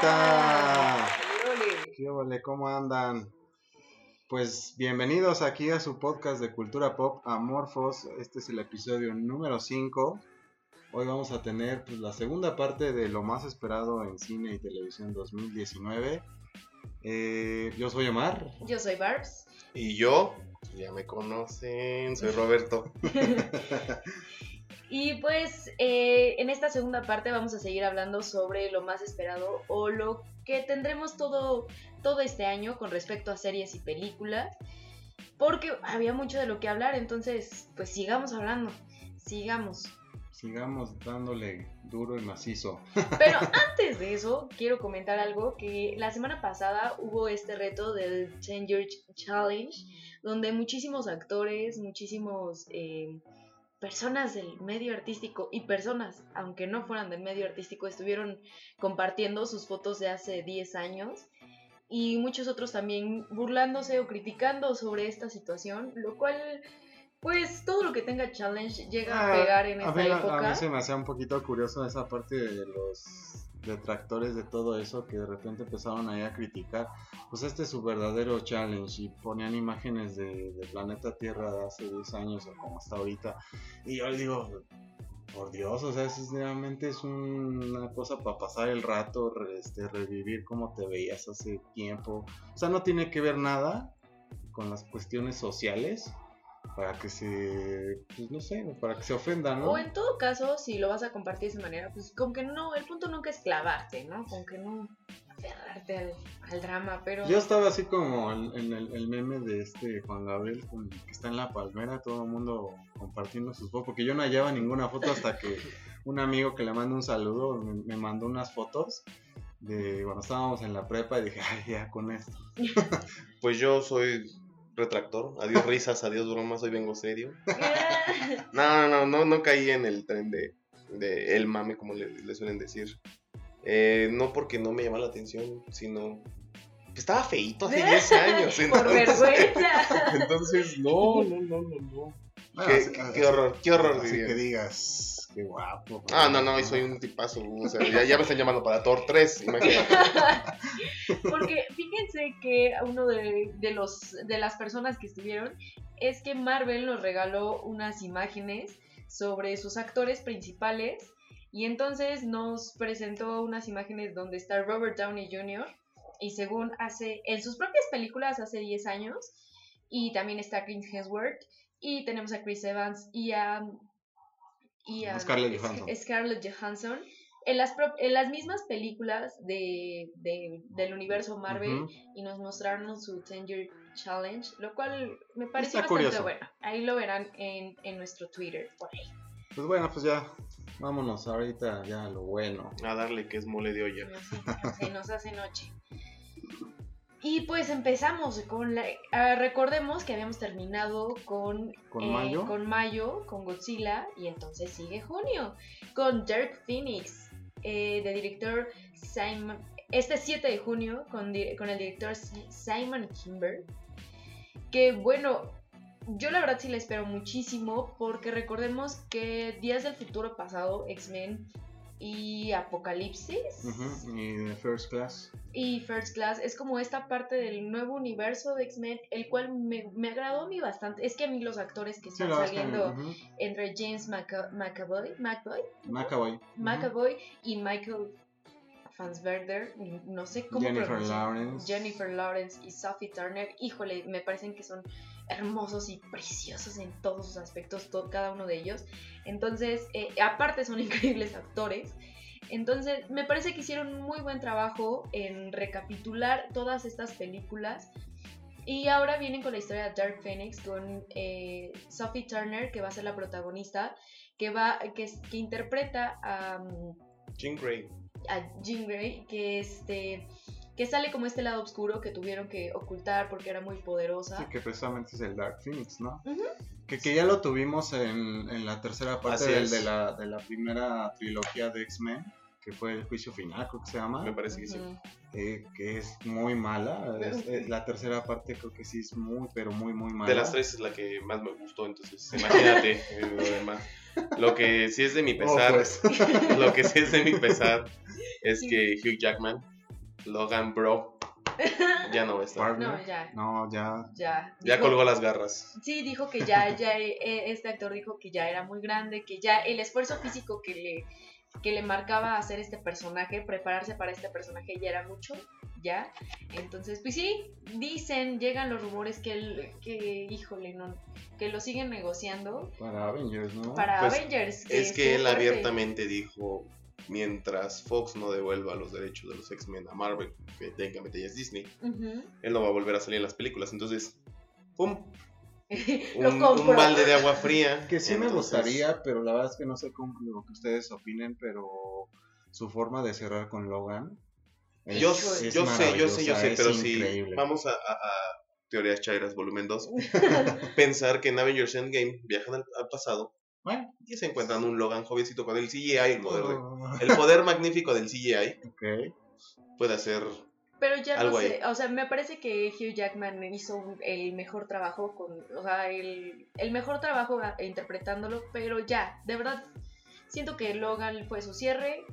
¡Qué ondita! ¿Qué ole? ¿Cómo andan? Pues bienvenidos aquí a su podcast de cultura pop Amorfos. Este es el episodio número 5. Hoy vamos a tener pues, la segunda parte de lo más esperado en cine y televisión 2019. Eh, yo soy Omar. Yo soy Barbs. Y yo, ya me conocen, soy Roberto. y pues eh, en esta segunda parte vamos a seguir hablando sobre lo más esperado o lo que tendremos todo, todo este año con respecto a series y películas. Porque había mucho de lo que hablar, entonces pues sigamos hablando, sigamos sigamos dándole duro y macizo. Pero antes de eso, quiero comentar algo, que la semana pasada hubo este reto del 10 Year Challenge, donde muchísimos actores, muchísimos eh, personas del medio artístico y personas, aunque no fueran del medio artístico, estuvieron compartiendo sus fotos de hace 10 años y muchos otros también burlándose o criticando sobre esta situación, lo cual pues todo lo que tenga challenge llega a ah, pegar en esta época. A mí se me hacía un poquito curioso esa parte de los detractores de todo eso que de repente empezaron ahí a criticar. Pues este es su verdadero challenge y ponían imágenes de, planeta Tierra de hace 10 años o como hasta ahorita. Y yo digo, por Dios, o sea, sinceramente es una cosa para pasar el rato, este, revivir cómo te veías hace tiempo. O sea, no tiene que ver nada con las cuestiones sociales para que se, pues no sé, para que se ofenda, ¿no? O en todo caso, si lo vas a compartir de esa manera, pues con que no, el punto nunca es clavarte, ¿no? Con que no aferrarte al, drama, pero... Yo estaba así como en el, meme de este Juan Gabriel, que está en la palmera, todo el mundo compartiendo sus fotos, porque yo no hallaba ninguna foto hasta que un amigo que le mando un saludo me, mandó unas fotos de cuando estábamos en la prepa y dije, ay, ya con esto. pues yo soy retractor. Adiós risas, adiós bromas, hoy vengo serio. no, no, no, no caí en el tren de, de el mame, como le, suelen decir. Eh, no porque no me llama la atención, sino estaba feito hace 10 años. Entonces, Por vergüenza. Entonces, no, no, no, no, no. Qué, qué, horror, qué horror. Así que digas, qué guapo. Ah, no, no, soy un tipazo. O sea, ya, me están llamando para Thor 3, imagínate. Porque fíjense que uno de, los, de las personas que estuvieron es que Marvel nos regaló unas imágenes sobre sus actores principales y entonces nos presentó unas imágenes donde está Robert Downey Jr. y según hace en sus propias películas hace 10 años y también está Chris Hemsworth y tenemos a Chris Evans y a y a Scarlett Johansson. En las, en las mismas películas de, del universo Marvel y nos mostraron su 10 Year Challenge, lo cual me pareció bastante bueno. Ahí lo verán en, en nuestro Twitter, por ahí. Pues bueno, pues ya vámonos ahorita ya a lo bueno. A darle que es mole de olla. Se nos hace noche. Y pues empezamos con la... Ah, recordemos que habíamos terminado con... ¿Con eh, mayo? Con mayo, con Godzilla, y entonces sigue junio, con Dirk Phoenix, eh, de director Simon... Este 7 de junio, con, con el director Simon Kimber, que bueno, yo la verdad sí le espero muchísimo, porque recordemos que Días del Futuro Pasado, X-Men, y Apocalipsis. Y First Class. Y First Class es como esta parte del nuevo universo de X-Men, el cual me, me, agradó a mí bastante. Es que a mí los actores que están saliendo entre James McAvoy, McAvoy, McAvoy, McAvoy y Michael Fansberger, no sé cómo Jennifer Lawrence. Jennifer Lawrence y Sophie Turner, híjole, me parecen que son hermosos y preciosos en todos sus aspectos, cada uno de ellos. Entonces, eh, aparte son increíbles actores. Entonces, me parece que hicieron un muy buen trabajo en recapitular todas estas películas. Y ahora vienen con la historia de Dark Phoenix, con eh, Sophie Turner, que va a ser la protagonista, que, va, que, que interpreta a... Mm, Jean Grey. A Jean Grey, que este que sale como este lado oscuro que tuvieron que ocultar porque era muy poderosa. Sí, que precisamente es el Dark Phoenix, ¿no? que, que, ya lo tuvimos en, en la tercera parte de, la, de la primera trilogía de X-Men. Que fue el juicio final, creo que se llama. Me parece que sí. Eh, que es muy mala. Es- eh, la tercera parte creo que sí es muy, pero muy, muy mala. De las tres es la que más me gustó, entonces imagínate eh, lo demás. Lo que sí es de mi Oh, pesar, pues. lo que sí es de mi pesar es que Hugh Jackman, Logan Bro, ya no va a estar. No, ya, No, ya. ya. Ya Dijo- colgó las garras. Sí, dijo que ya, ya, eh, este actor dijo que ya era muy grande, que ya el esfuerzo físico que le, que le marcaba hacer este personaje, prepararse para este personaje ya era mucho, ya. Entonces, pues sí, dicen, llegan los rumores que, él, que híjole, no, que lo siguen negociando Para Avengers, ¿no? para Pues, Avengers. Es que él abiertamente dijo, mientras Fox no devuelva los derechos de los X-Men a Marvel, que técnicamente ya es Disney, él no va a volver a salir en las películas. Entonces, ¡pum! lo Un, balde de agua fría. Que sí me gustaría, pero la verdad es que no sé cómo lo que ustedes opinen, pero su forma de cerrar con Logan. es- Yo, es yo sé, yo sé, yo sé, pero si increíble. vamos a, a- a Teorías Chairas volumen 2, pensar que en Avengers Endgame viajan al, al pasado Bueno, y se encuentran un Logan jovencito con el CGI, el poder, de- oh, el poder magnífico del CGI, puede hacer... Pero ya no Algo sé, o sea, me parece que Hugh Jackman hizo un- el mejor trabajo con, o sea, el, el mejor trabajo interpretándolo, pero ya, de verdad, siento que Logan fue su cierre,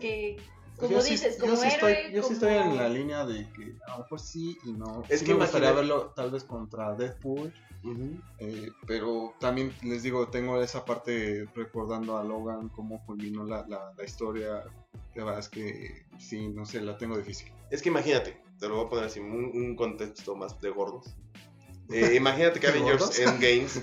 que como Yo sí- dices, yo como sí estoy, yo sí estoy en la línea de que a lo mejor sí y no. Es Sí que me gustaría verlo tal vez contra Deadpool, eh, pero también les digo, tengo esa parte recordando a Logan, cómo culminó la, la, la historia. La verdad es que sí, no sé, la tengo difícil. Es que imagínate, te lo voy a poner así, un, un contexto más de gordos. Eh, imagínate que ¿De Avengers? Endgames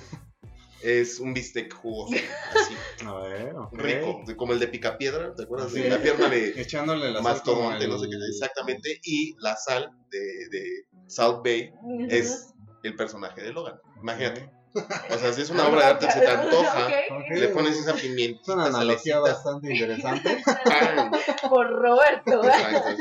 es un bistec jugoso, así, A ver, ok. rico, como el de Picapiedra, ¿te acuerdas? Sí. De la pierna de Echándole la mastodonte, el- no sé qué, exactamente, y la sal de, de South Bay es el personaje de Logan. Imagínate. O sea, si es una obra de arte, se te antoja, le pones esa pimienta. Es una analogía bastante interesante. Por Roberto.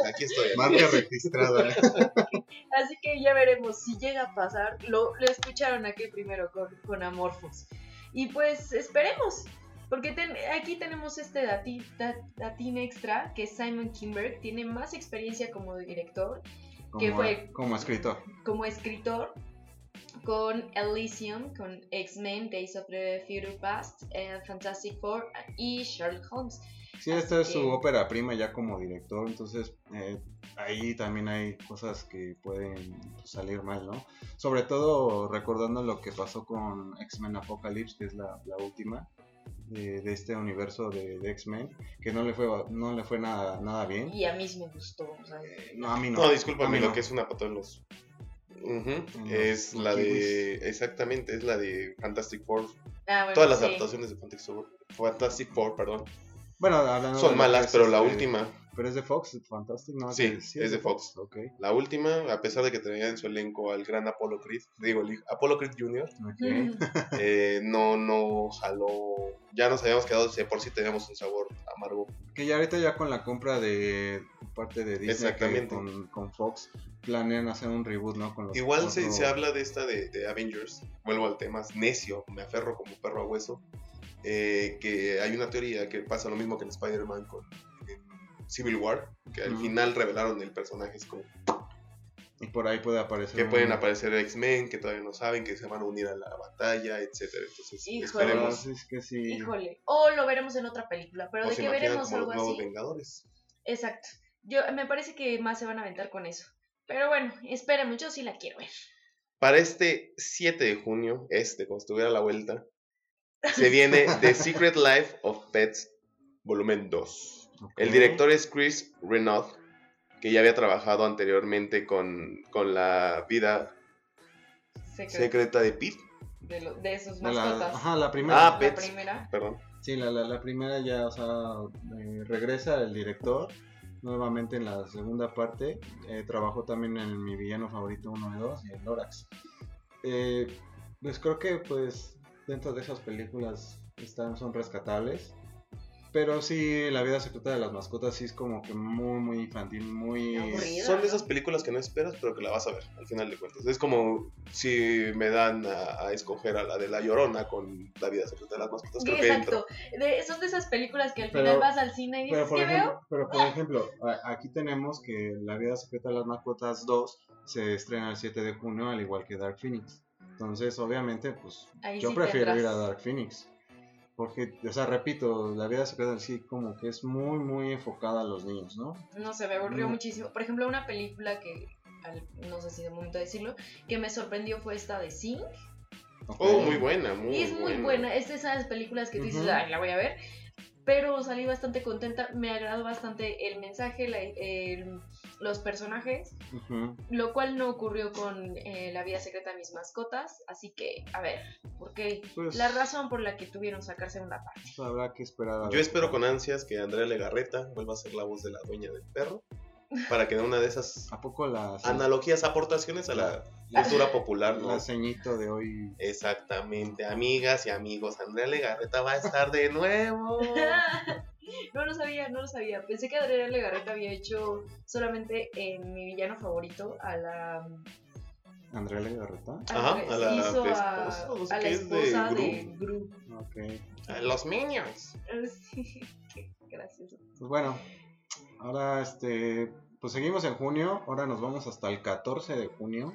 Aquí estoy. Marca registrada. Así que ya veremos si llega a pasar. Lo, lo escucharon aquí primero con, con Amorphos. Y pues esperemos. Porque ten- aquí tenemos este dati- da- datín extra que Simon Kimberg tiene más experiencia como director, ¿Qué Como, fue? como escritor. como escritor, con Elysium, con X-Men, Days of the Future Past, eh, Fantastic Four y Sherlock Holmes. Sí, esta es su que- ópera prima ya como director, entonces eh, ahí también hay cosas que pueden salir mal, ¿no? Sobre todo recordando lo que pasó con X-Men Apocalypse, que es la, la última de, de este universo de, de X-Men, que no le fue no le fue nada, nada bien. Y a mí sí me gustó. o sea, Eh, no, a mí no. No, A discúlpame, mí lo no. que es una patada en los. Es la de. Exactamente, es la de Fantastic Four. ah, bueno, Todas las sí. adaptaciones de Fantastic Four, Fantastic Four perdón, Bueno, hablando son malas, pero la última, Pero es de Fox, Fantastic, ¿no? Sí, es de Fox. La última, a pesar de que tenía en su elenco al gran Apollo Creed, digo, el hijo- Apollo Creed Jr., ok. Ujú. eh, no, no jaló. Ya nos habíamos quedado, por sí teníamos un sabor amargo. Que ya ahorita ya con la compra de parte de Disney Exactamente. con, con Fox planean hacer un reboot, ¿no? Con los Igual se, se habla de esta de, de Avengers, vuelvo al tema, es necio, me aferro como perro a hueso, eh, que hay una teoría que pasa lo mismo que en Spider-Man con Civil War, que al final revelaron el personaje, es como Y por ahí puede aparecer. que un- pueden aparecer X-Men, que todavía no saben, que se van a unir a la batalla, etcétera Entonces Híjole. esperemos. Es que sí. Híjole. O lo veremos en otra película, pero O de que veremos como algo los nuevos así. Vengadores. Exacto. Yo me parece que más se van a aventar con eso. Pero bueno, esperemos, yo sí la quiero ver. Para este 7 de junio, este, como estuviera a la vuelta, se viene The Secret Life of Pets, volumen 2. El director es Chris Renaud, que ya había trabajado anteriormente con, con la vida Secret secreta de Pete. de, lo- de sus De la- mascotas. ajá, la primera. Ah, la Pets. primera. Perdón. Sí, la, la, la primera ya, o sea, eh, regresa el director nuevamente en la segunda parte. Eh, trabajó también en mi villano favorito 1 y 2 y en Lorax. Eh, pues creo que pues dentro de esas películas están, son rescatables. Pero sí, la vida secreta de las mascotas sí es como que muy, muy infantil, muy... Aburrida. Son de esas películas que no esperas, pero que la vas a ver al final de cuentas. Es como si me dan a, a escoger a la de La Llorona con La vida secreta de las mascotas. Sí, Creo que entro. exacto. De, son de esas películas que al Pero- final vas al cine y Pero dices, por, ¿qué ejemplo, veo? pero por ejemplo, aquí tenemos que La vida secreta de las mascotas 2 se estrena el 7 de junio, al igual que Dark Phoenix. Entonces, obviamente, pues Ahí yo sí prefiero ir a. Dark Phoenix. Porque, o sea, repito, La vida secreta en sí como que es muy, muy enfocada a los niños, ¿no? No sé, me aburrió Mm. muchísimo. Por ejemplo, una película que, al- no sé si de momento decirlo, que me sorprendió fue esta de Sing. Oh, muy buena, muy Y es muy buena. Es de esas películas que tú dices, ay, la voy a ver. Pero salí bastante contenta. Me agradó bastante el mensaje, la- el- los personajes. Lo cual no ocurrió con eh, La vida secreta de mis mascotas. Así que, a ver, porque Pues, la razón por la que tuvieron sacarse una parte. habrá que esperar a Yo espero con ansias que Andrea Legarreta vuelva a ser la voz de la dueña del perro. Para que dé una de esas ¿A poco la, analogías, aportaciones a la cultura popular, ¿no? la ceñito de hoy? Exactamente, amigas y amigos, Andrea Legarreta va a estar de nuevo. no lo sabía, no lo sabía. Pensé que Adrián Legarreta había hecho solamente en mi villano favorito a la Andrea Legarreta. Ajá, a la hizo esposa, a, no sé a la de esposa Gru. de Gru. Ok. A Los Minions. Sí, qué gracioso. Pues bueno, ahora este, pues seguimos en junio, ahora nos vamos hasta el 14 de junio.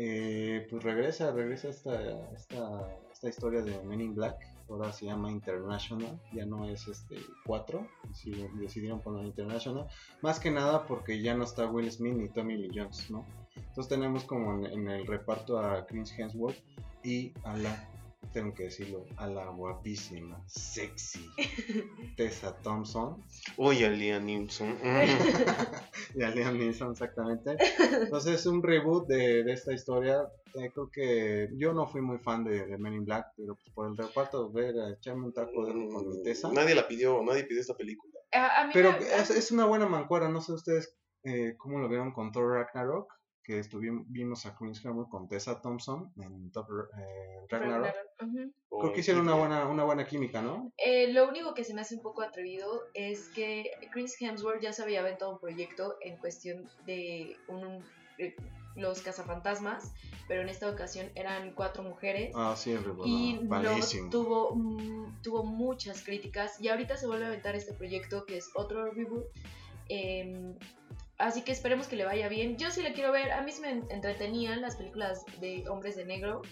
Eh, pues regresa, regresa esta, esta, esta historia de Men in Black, ahora se llama International, ya no es este 4, deci- decidieron poner International, más que nada porque ya no está Will Smith ni Tommy Lee Jones, ¿no? Entonces tenemos como en, en el reparto a Chris Hemsworth y a la, tengo que decirlo, a la guapísima, sexy Tessa Thompson Uy, a Liam Neeson. Mm. y a Liam Neeson exactamente. Entonces es un reboot de, de esta historia. Eh, creo que yo no fui muy fan de, de Men in Black, pero pues por el reparto, ver, a echarme un taco de con mi Tessa. Nadie la pidió, nadie pidió esta película. Mí Pero me- es, es una buena mancuera, no sé ustedes eh, cómo lo vieron con Thor Ragnarok, que estuvimos, vimos a Chris Hemsworth con Tessa Thompson en Thor eh, Ragnarok. Ujú. Creo que hicieron una buena, una buena química, ¿no? Eh, lo único que se me hace un poco atrevido es que Chris Hemsworth ya se había aventado un proyecto en cuestión de un, eh, los cazafantasmas, pero en esta ocasión eran cuatro mujeres. Ah, sí, y no tuvo, mm, tuvo muchas críticas y ahorita se vuelve a aventar este proyecto que es otro reboot. Em, así que esperemos que le vaya bien. Yo sí le quiero ver, a mí se me entretenían las películas de hombres de negro,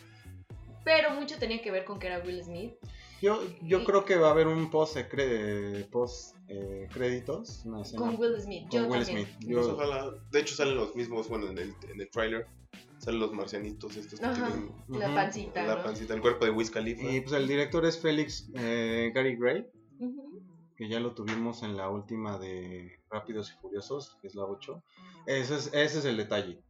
pero mucho tenía que ver con que era Will Smith. Yo, yo Y- creo que va a haber un post, cre- post eh, créditos, una Con Will Smith, con yo Will también. Smith. Pues Yo- ojalá. De hecho, salen los mismos, bueno, en el, en el trailer. Salen los marcianitos estos que Ajá. tienen La pancita, la ¿no? pancita, el cuerpo de Wiz Khalifa. y pues el director es Félix eh, Gary Gray, que ya lo tuvimos en la última de Rápidos y Furiosos, que es la 8. Ese es, ese es el detalle.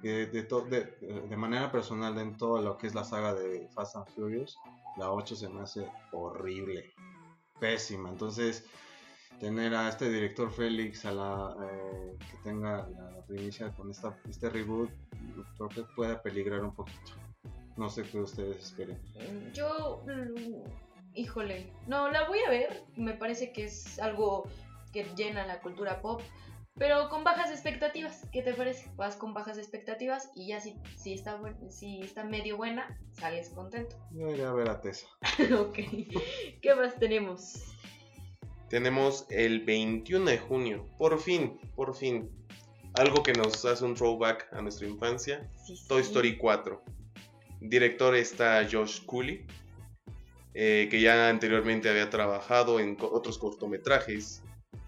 Que de, to- de, de manera personal, en todo lo que es la saga de Fast and Furious, la 8 se me hace horrible, pésima. Entonces, tener a este director Félix a la eh, que tenga la, la primicia con esta, este reboot, creo que puede peligrar un poquito. No sé qué ustedes esperen. Yo, mm, híjole, no, la voy a ver. Me parece que es algo que llena la cultura pop, pero con bajas expectativas. ¿Qué te parece? Vas con bajas expectativas y ya si, si, está, buen- si está medio buena, sales contento. Yo iré a ver a Tessa. ok, ¿qué más tenemos? Tenemos el 21 de junio. Por fin, por fin. Algo que nos hace un throwback a nuestra infancia. Sí, sí. Toy Story 4. Director está Josh Cooley, eh, que ya anteriormente había trabajado en co- otros cortometrajes,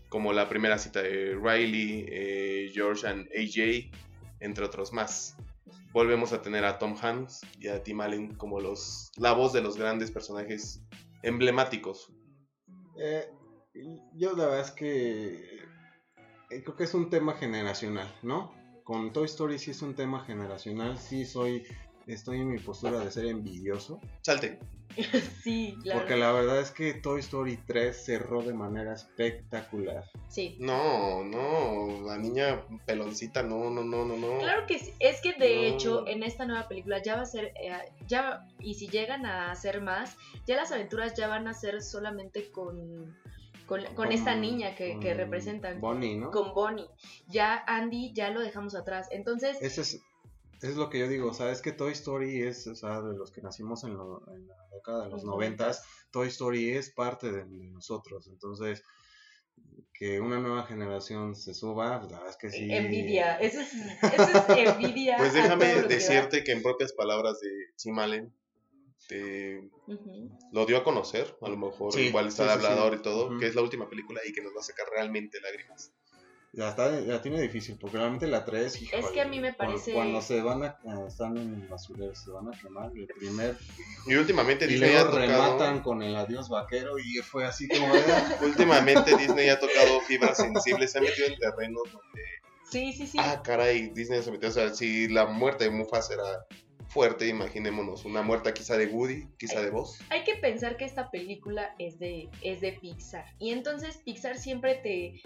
como La primera cita de Riley, eh, George and AJ, entre otros más. Volvemos a tener a Tom Hanks y a Tim Allen como los, la voz de los grandes personajes emblemáticos. Eh, yo la verdad es que eh, creo que es un tema generacional, ¿no? Con Toy Story sí es un tema generacional, sí soy estoy en mi postura de ser envidioso. Salte. sí, claro. Porque la verdad es que Toy Story 3 cerró de manera espectacular. Sí. No, no, la niña peloncita, no, no, no, no, no. Claro que sí. Es que de No. hecho en esta nueva película ya va a ser, eh, ya y si llegan a hacer más, ya las aventuras ya van a ser solamente con, con, con esta niña que, que con representan, Bonnie, ¿no? con Bonnie. Ya Andy ya lo dejamos atrás. Entonces, Ese es, es lo que yo digo, o sea, es que Toy Story es, o sea, de los que nacimos en, lo- en la década de los noventas, Toy Story es parte de, de nosotros, entonces que una nueva generación se suba, pues, la verdad es que sí. envidia. Eso es, eso es envidia. Pues a déjame que decirte que en propias palabras de Tim Allen, te lo dio a conocer, a lo mejor Sí, igual está sí, de sí, sí. hablador y todo, que es la última película y que nos va a sacar realmente lágrimas. Ya, está, ya tiene difícil, porque realmente la 3, Es que a mí me parece- Cuando, se van a, eh, están en el basurero, se van a quemar, el primer... Y últimamente Y Disney ha luego tocado, rematan con el adiós vaquero y fue así como... "Ah". últimamente Disney ha tocado fibras sensibles, se ha metido en terrenos donde, Sí, sí, sí. ah, caray, Disney se metió, o sea, si la muerte de Mufasa era fuerte, imaginémonos una muerte quizá de Woody, quizá de vos. Hay que pensar que esta película es de, es de Pixar. Y entonces Pixar siempre te.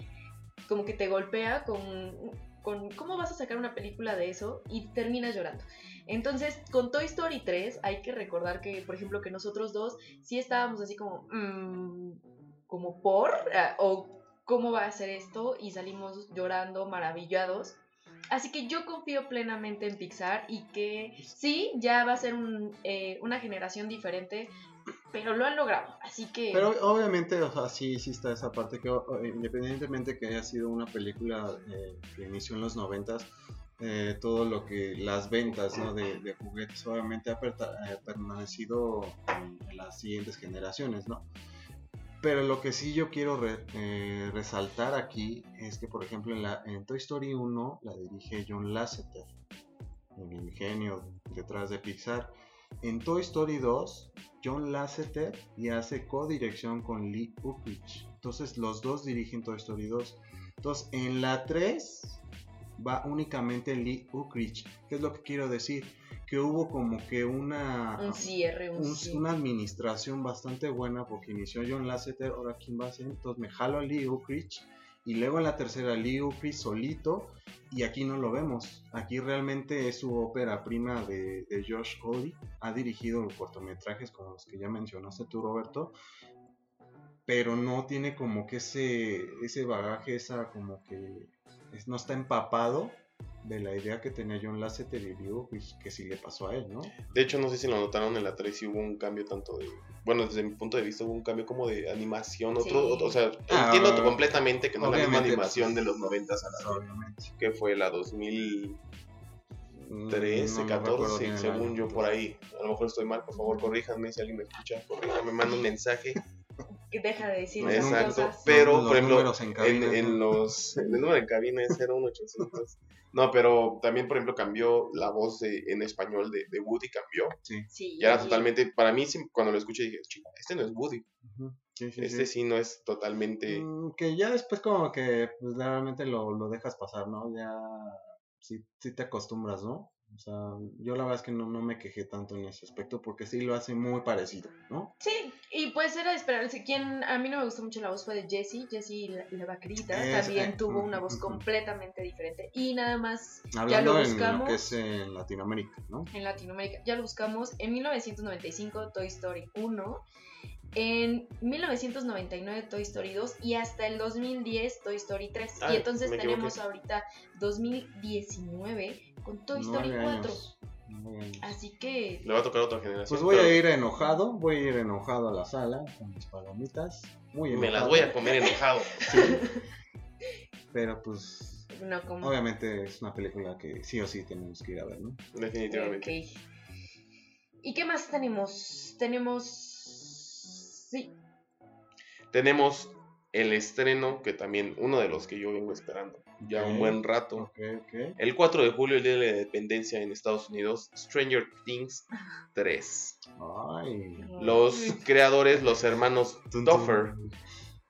Como que te golpea con. con cómo vas a sacar una película de eso y terminas llorando. Entonces, con Toy Story 3, hay que recordar que, por ejemplo, que nosotros dos sí estábamos así como. mm, como por. ah, o cómo va a ser esto. Y salimos llorando, maravillados. Así que yo confío plenamente en Pixar y que sí, ya va a ser un, eh, una generación diferente, pero lo han logrado. Así que Pero obviamente, o sea, sí, sí está esa parte que independientemente que haya sido una película eh, que inició en los noventas, eh, todo lo que las ventas ¿no? de, de juguetes obviamente ha eh, permanecido en, en las siguientes generaciones, ¿no? Pero lo que sí yo quiero re- eh, resaltar aquí es que, por ejemplo, en, la, en Toy Story 1 la dirige John Lasseter, el genio detrás de Pixar. En Toy Story 2, John Lasseter y hace codirección con Lee Unkrich. Entonces los dos dirigen Toy Story 2. Entonces en la 3 va únicamente Lee Unkrich. ¿Qué es lo que quiero decir? Que hubo como que una un cierre, un, un- cierre. una administración bastante buena porque inició John Lasseter, ahora quién va a ser, entonces me jalo a Lee Unkrich y luego en la tercera Unkrich solito y aquí no lo vemos, aquí realmente es su ópera prima de, de Josh Cody, ha dirigido cortometrajes como los que ya mencionaste tú Roberto, pero no tiene como que ese, ese bagaje, esa como que no está empapado de la idea que tenía John Lasseter y Lee Unkrich, que sí le pasó a él, ¿no? De hecho, no sé si lo notaron en la 3 si hubo un cambio tanto de... Bueno, desde mi punto de vista hubo un cambio como de animación, otro, Sí. otro- o sea, Ah, entiendo completamente que no es la misma animación pues, de los 90 a la que fue la 2013, Mm, No me recuerdo 14, bien el según yo por ahí. A lo mejor estoy mal, por favor, corríjanme si alguien me escucha, corríjanme, manda un mensaje. Deja de decir esas Exacto, cosas. pero Los por ejemplo, números en en, cabina, en ¿no? los el número en cabina es 01800. No, pero también, por ejemplo, cambió la voz de- en español de, de Woody, cambió. Sí. Y era totalmente, para mí, cuando lo escuché dije, "Chica, este no es Woody, Ujú, sí, sí, este sí. sí no es totalmente... Mm, que ya después como que pues realmente lo, lo dejas pasar, ¿no? Ya sí, sí te acostumbras, ¿no? O sea, yo la verdad es que no, no me quejé tanto en ese aspecto porque sí lo hace muy parecido, ¿no? Sí, y pues era de esperarse. Quien a mí no me gustó mucho la voz fue de Jessie. Jessie la, la vaquerita Es- también eh, tuvo una voz completamente diferente. Y nada más Hablando ya lo en lo buscamos que es en Latinoamérica, ¿no? en Latinoamérica. Ya lo buscamos en 1995 Toy Story 1, en 1999 Toy Story 2 y hasta el 2010 Toy Story 3. Ah, y entonces me tenemos equivoqué. ahorita 2019 con Toy Story Nueve 4. años, nueve años. Así que Le va a tocar otra generación. Pues voy pero a ir enojado, voy a ir enojado a la sala con mis palomitas, muy enojado. Me las voy a comer enojado. Sí. Pero pues no como obviamente es una película que sí o sí tenemos que ir a ver, ¿no? Definitivamente. Ok. ¿Y qué más tenemos? Tenemos. Sí, Tenemos el estreno, que también uno de los que yo vengo esperando ya un buen rato. Ok, ok. El 4 de julio, el día de la independencia en Estados Unidos, Stranger Things 3. Ay. Los creadores, los hermanos. Duffer.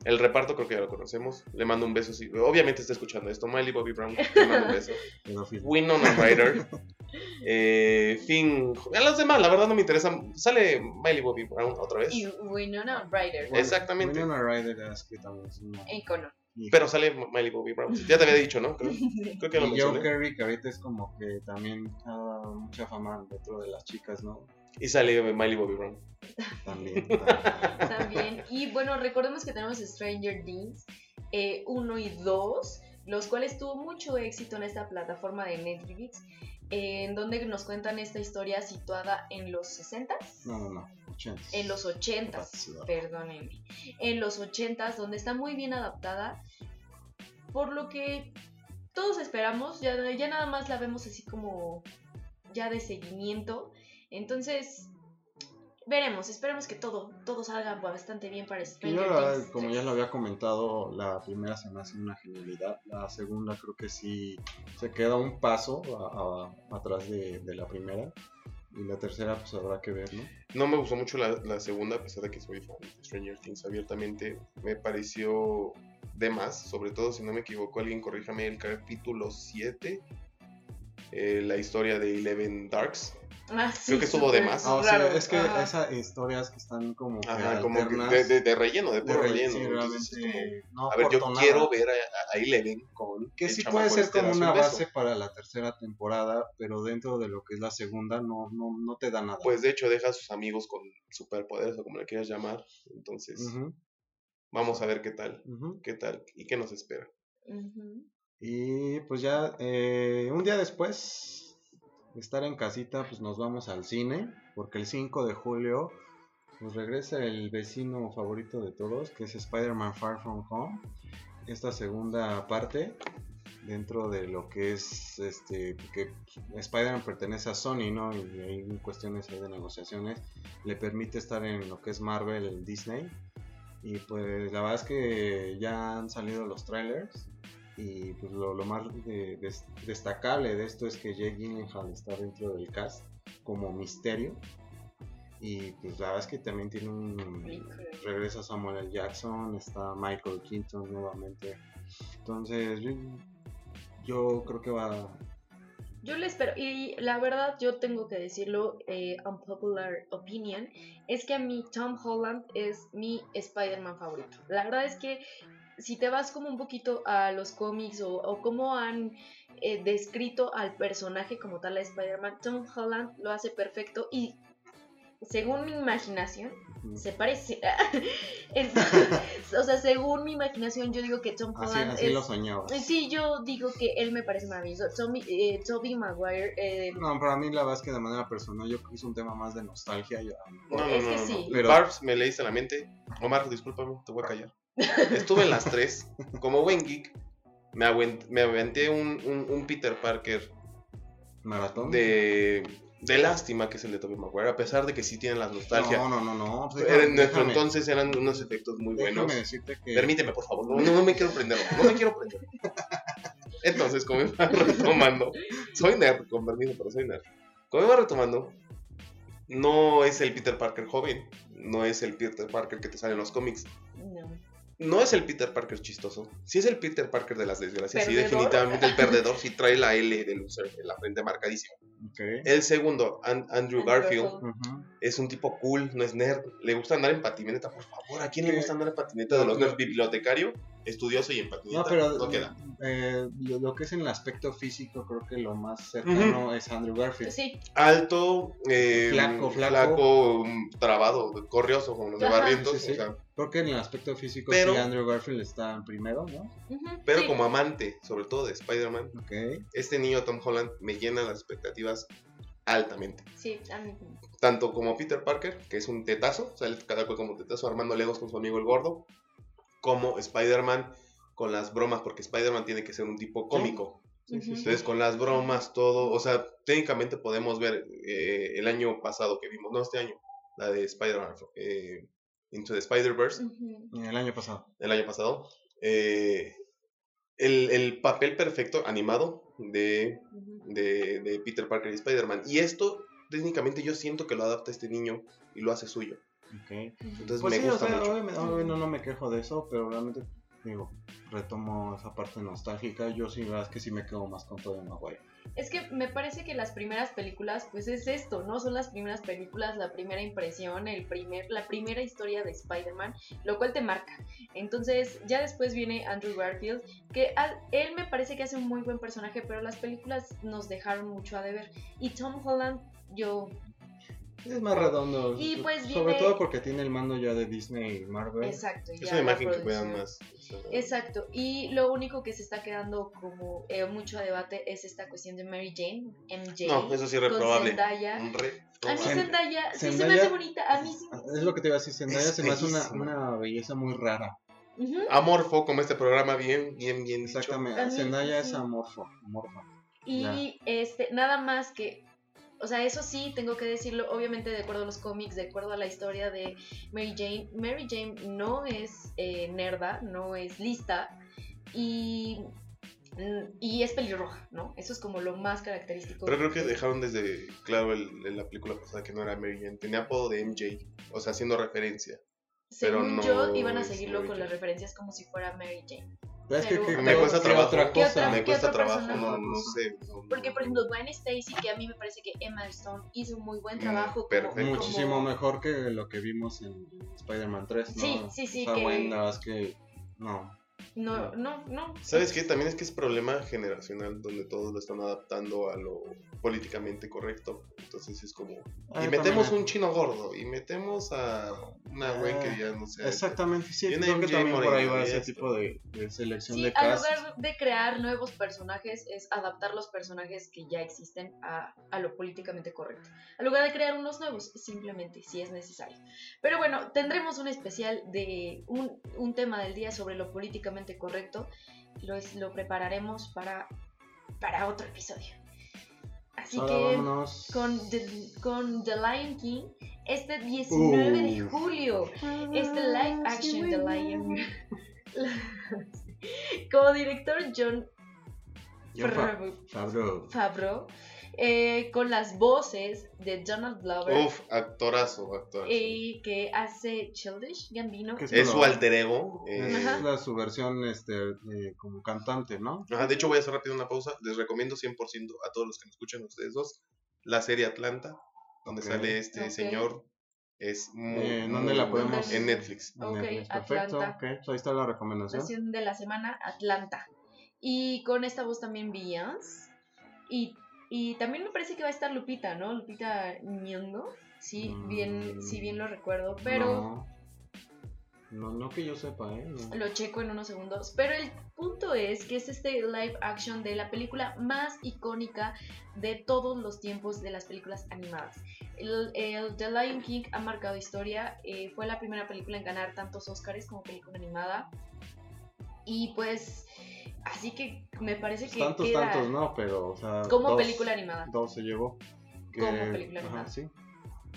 El reparto creo que ya lo conocemos. Le mando un beso. sí. Obviamente está escuchando esto. Miley Bobby Brown, le mando un beso. Winona Ryder, Eh, fin. A los demás, la verdad no me interesan. Sale Miley Bobby Brown otra vez. Y Winona Ryder. Bueno, Exactamente. Winona Ryder es que también es una... Icono. Pero sale Miley Bobby Brown. Ya te había dicho, ¿no? Creo, creo que lo Y Joe mencioné. Kerry, que ahorita es como que también ha dado mucha fama dentro de las chicas, ¿no? Y sale Miley Bobby Brown. También. también. También. Y bueno, recordemos que tenemos Stranger Things 1 y 2, los cuales tuvo mucho éxito en esta plataforma de Netflix, eh, en donde nos cuentan esta historia situada en los 60 No, no, no. 80. en los 80 Sí, perdónenme, en los 80 donde está muy bien adaptada, por lo que todos esperamos, ya, ya nada más la vemos así como ya de seguimiento, entonces veremos, esperemos que todo, todo salga bastante bien para Stranger yo, la verdad, Things como 3. ya lo había comentado, la primera se me hace una genialidad. La segunda creo que sí se queda un paso a- a- atrás de, de la primera. Y la tercera, pues habrá que ver, ¿no? No me gustó mucho la, la segunda, a pesar de que soy fan de Stranger Things abiertamente. Me pareció de más, sobre todo si no me equivoco, alguien corríjame el capítulo 7. eh, la historia de Eleven Darks. Ah, sí, creo que estuvo de más. Ah, sí, es que esas historias que están como Ajá, como que de, de- de relleno, de de puro re- relleno. sí, Entonces, es realmente no como, a ver, yo quiero ver a, a Eleven con. Que sí puede ser este, como darse una base para la tercera temporada, pero dentro de lo que es la segunda no, no, no te da nada. Pues de hecho deja a sus amigos con superpoderes o como le quieras llamar. Entonces, vamos a ver qué tal, qué tal y qué nos espera. Y pues ya eh, un día después estar en casita, pues nos vamos al cine, porque el 5 de julio pues regresa el vecino favorito de todos, que es Spider-Man Far From Home. Esta segunda parte dentro de lo que es este que Spider-Man pertenece a Sony, ¿no? Y hay cuestiones ahí de negociaciones, le permite estar en lo que es Marvel, el Disney. Y pues la verdad es que ya han salido los trailers y pues lo, lo más de- des- destacable de esto es que Jake Gyllenhaal está dentro del cast como misterio. Y pues la verdad es que también tiene un... Regresa Samuel L. Jackson, está Michael Keaton nuevamente. Entonces yo, yo creo que va... Yo le espero, y la verdad yo tengo que decirlo, eh, unpopular opinion, es que a mí Tom Holland es mi Spider-Man favorito. La verdad es que si te vas como un poquito a los cómics o, o cómo han eh, descrito al personaje como tal a Spider-Man, Tom Holland lo hace perfecto y según mi imaginación, se parece. Entonces, o sea, según mi imaginación, yo digo que Tom Así, Holland así es... lo soñaba. Sí, yo digo que él me parece maravilloso. Tommy, eh, Tobey Maguire, eh, No, para mí la verdad es que de manera personal yo creo que es un tema más de nostalgia. yo- No, no, Es no, que no, sí. Pero- Barbs, me leíste la mente. Omar, discúlpame, te voy a callar. Estuve en las tres. Como buen geek, me, aventé un, un- un Peter Parker Maratón. de, de lástima, que es el de Tobey Maguire, a pesar de que sí tienen las nostalgia. No, no, no, no. pues déjame- en nuestro déjame- entonces eran unos efectos muy déjame buenos. decirte que... Permíteme, por favor. No, no, no me quiero prender. No me quiero prender. Entonces, como iba retomando, soy nerd, con permiso, pero soy nerd. Como iba retomando, no es el Peter Parker joven, no es el Peter Parker que te sale en los cómics, no. No es el Peter Parker chistoso, sí es el Peter Parker de las desgracias, sí, ¿Perdedor? definitivamente el perdedor, sí trae la L de loser en la frente marcadísima. El segundo, An- Andrew Garfield, es un tipo cool, no es nerd, le gusta andar en patineta, por favor, ¿a quién le gusta andar en patineta de los nerds? Bibliotecario, estudioso y en patineta, No, pero no queda. Eh, lo, lo que es en el aspecto físico, creo que lo más cercano es Andrew Garfield. Sí, Alto, eh, Flaco, flaco. flaco, trabado, corrioso, como los de. Barrientos, Sí, sí. o sea, Creo que en el aspecto físico Pero- sí Andrew Garfield está en primero, ¿no? pero sí. como amante, sobre todo de Spider-Man, este niño Tom Holland me llena las expectativas altamente. Sí, a mí- Tanto como Peter Parker, que es un tetazo, o sea, él cada cual como tetazo armando legos con su amigo el gordo, como Spider-Man con las bromas, porque Spider-Man tiene que ser un tipo cómico. Sí, sí, sí. Entonces, con las bromas, todo, o sea, técnicamente podemos ver eh, el año pasado que vimos, no este año, la de Spider-Man, eh, Into the Spider-Verse. El año pasado. el año pasado, eh, el, el papel perfecto animado de, de, de Peter Parker y Spider-Man. Y esto, técnicamente, yo siento que lo adapta este niño y lo hace suyo. Ok. Entonces, Pues me sí, o gusta sea, mucho. obviamente, obviamente no me quejo de eso, pero realmente, digo, retomo esa parte nostálgica. Yo sí, la verdad es que sí me quedo más con todo Maguire. Es que me parece que las primeras películas, pues es esto, ¿no? Son las primeras películas, la primera impresión, el primer, la primera historia de Spider-Man, lo cual te marca. Entonces, ya después viene Andrew Garfield, que él me parece que hace un muy buen personaje, pero las películas nos dejaron mucho a deber. Y Tom Holland, yo es más redondo. Y pues Sobre todo porque tiene el mando ya de Disney y Marvel. Exacto. Es una imagen que vean más. Exacto. Y lo único que se está quedando como eh, mucho a debate es esta cuestión de Mary Jane, MJ. No, eso sí es reprobable. Zendaya. Re a mí Zendaya, sí se me hace bonita. A mí sí. Es lo que te iba a decir. Zendaya se me hace una, una belleza muy rara. Amorfo, como este programa, bien, bien, bien. Exactamente. Zendaya es amorfo. amorfo. Y este, nada más que o sea, eso sí, tengo que decirlo, obviamente de acuerdo a los cómics, de acuerdo a la historia de Mary Jane, Mary Jane no es eh, nerda, no es lista y, y es pelirroja, ¿no? Eso es como lo más característico. Pero creo que dejaron desde claro en la película pasada que no era Mary Jane, tenía apodo de MJ, o sea, haciendo referencia. Según pero yo, iban a seguirlo con las referencias como si fuera Mary Jane. Es que, me cuesta trabajo. Otra cosa? me cuesta trabajo, no, no, sé. Porque, por ejemplo, Gwen Stacy, que a mí me parece que Emma Stone hizo un muy buen mm, trabajo. Perfecto. Muchísimo mejor que lo que vimos en Spider-Man 3. ¿no? Sí, sí, sí. O sea, que... Gwen, nada más que. No. No, no, no. ¿Sabes qué? También es que es problema generacional donde todos lo están adaptando a lo políticamente correcto. Entonces es como. Ah, y metemos un chino gordo. Y metemos a una güey que ya no sé. Exactamente, sí. Creo que también por ahí va ese tipo de, selección de cast. En lugar de crear nuevos personajes, es adaptar los personajes que ya existen a, a lo políticamente correcto. En lugar de crear unos nuevos, simplemente, si es necesario. Pero bueno, tendremos un especial de un, un tema del día sobre lo políticamente correcto, lo, lo prepararemos para, para otro episodio. Así que con the, con The Lion King, este 19 de julio, este live action The Lion. Como director John Favreau eh, con las voces de Donald Glover. Uf, actorazo, actorazo. Y que hace Childish Gambino. es, su alter ego. Eh. Es la, su versión este, eh, como cantante, ¿no? de hecho voy a hacer rápido una pausa. Les recomiendo 100% a todos los que nos escuchan, ustedes dos, la serie Atlanta, donde sale este señor. Es muy, ¿Dónde la podemos? En Netflix. Perfecto, pues ahí está la recomendación. de la semana, Atlanta. Y con esta voz también Beyoncé. Y y también me parece que va a estar Lupita, ¿no? Lupita Nyong'o. Sí, bien, sí bien lo recuerdo, pero... No. no, que yo sepa, ¿eh? Lo checo en unos segundos. Pero el punto es que es este live action de la película más icónica de todos los tiempos de las películas animadas. El, The Lion King ha marcado historia. Eh, fue la primera película en ganar tantos Oscars como película animada. Y pues Así que me parece que. Tantos, tantos, no, pero. O sea, como película animada. Dos se llevó. Como película animada. sí.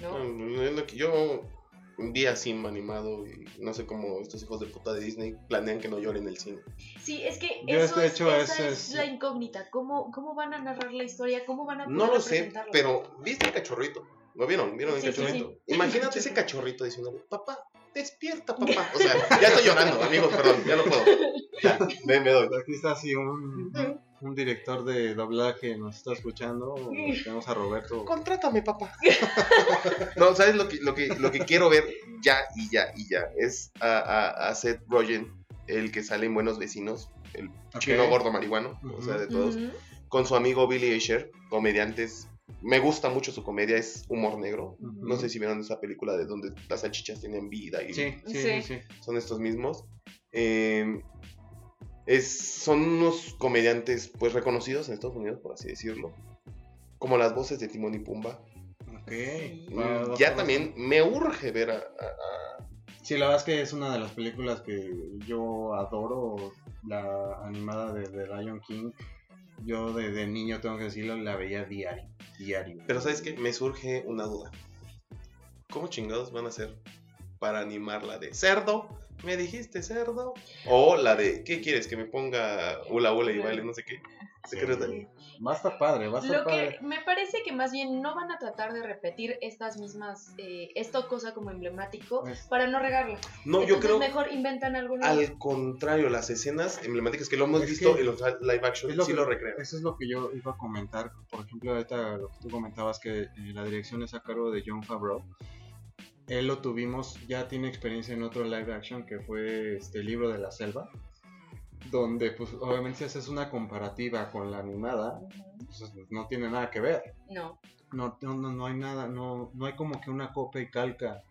¿No? Yo un día sim animado y no sé cómo estos hijos de puta de Disney planean que no lloren el cine. Sí, es que eso es, hecho, esa es, la incógnita. ¿Cómo, ¿Cómo van a narrar la historia? ¿Cómo van a No lo sé, pero ¿viste el cachorrito? ¿Lo vieron? ¿Vieron el cachorrito? Imagínate ese cachorrito diciendo, papá, despierta, papá. O sea, ya estoy llorando, amigos, perdón, ya no puedo. Ya, me, me doy. Aquí está así un, un director de doblaje, nos está escuchando. Tenemos a Roberto. Contrátame, papá. no, ¿sabes lo que, lo, que, lo que quiero ver ya y ya y ya? Es a, a, a Seth Rogen, el que sale en Buenos Vecinos, el chino gordo marihuano, o sea, de todos, con su amigo Billy Asher, comediantes me gusta mucho su comedia, es humor negro. No sé si vieron esa película de donde las salchichas tienen vida y sí, sí, sí, son estos mismos. Em, es, son unos comediantes pues reconocidos en Estados Unidos, por así decirlo. Como las voces de Timón y Pumba. Ok. Ya también me urge ver a, Sí, la verdad es que es una de las películas que yo adoro, la animada de, de Lion King yo de, niño, tengo que decirlo, la veía diario, diario. Pero ¿sabes qué? Me surge una duda. ¿Cómo chingados van a hacer para animar la de cerdo? ¿Me dijiste cerdo? O la de, ¿qué quieres? Que me ponga hula hula y baile, no sé qué. Sí. Va a estar padre, va a estar Lo padre. que me parece que más bien no van a tratar de repetir estas mismas, eh, esta cosa como emblemático Pues- para no regarla. No, yo creo mejor inventan algo nuevo. al contrario, las escenas emblemáticas que lo hemos Es visto en los live action Es lo sí que- lo recrean. Eso es lo que yo iba a comentar. Por ejemplo, ahorita lo que tú comentabas que eh, la dirección es a cargo de John Favreau. Él lo tuvimos, ya tiene experiencia en otro live action que fue este el libro de la selva. Donde, pues, obviamente, si haces una comparativa con la animada, pues, no tiene nada que ver. No. no, no, no, hay nada, no, no hay como que una copia y calca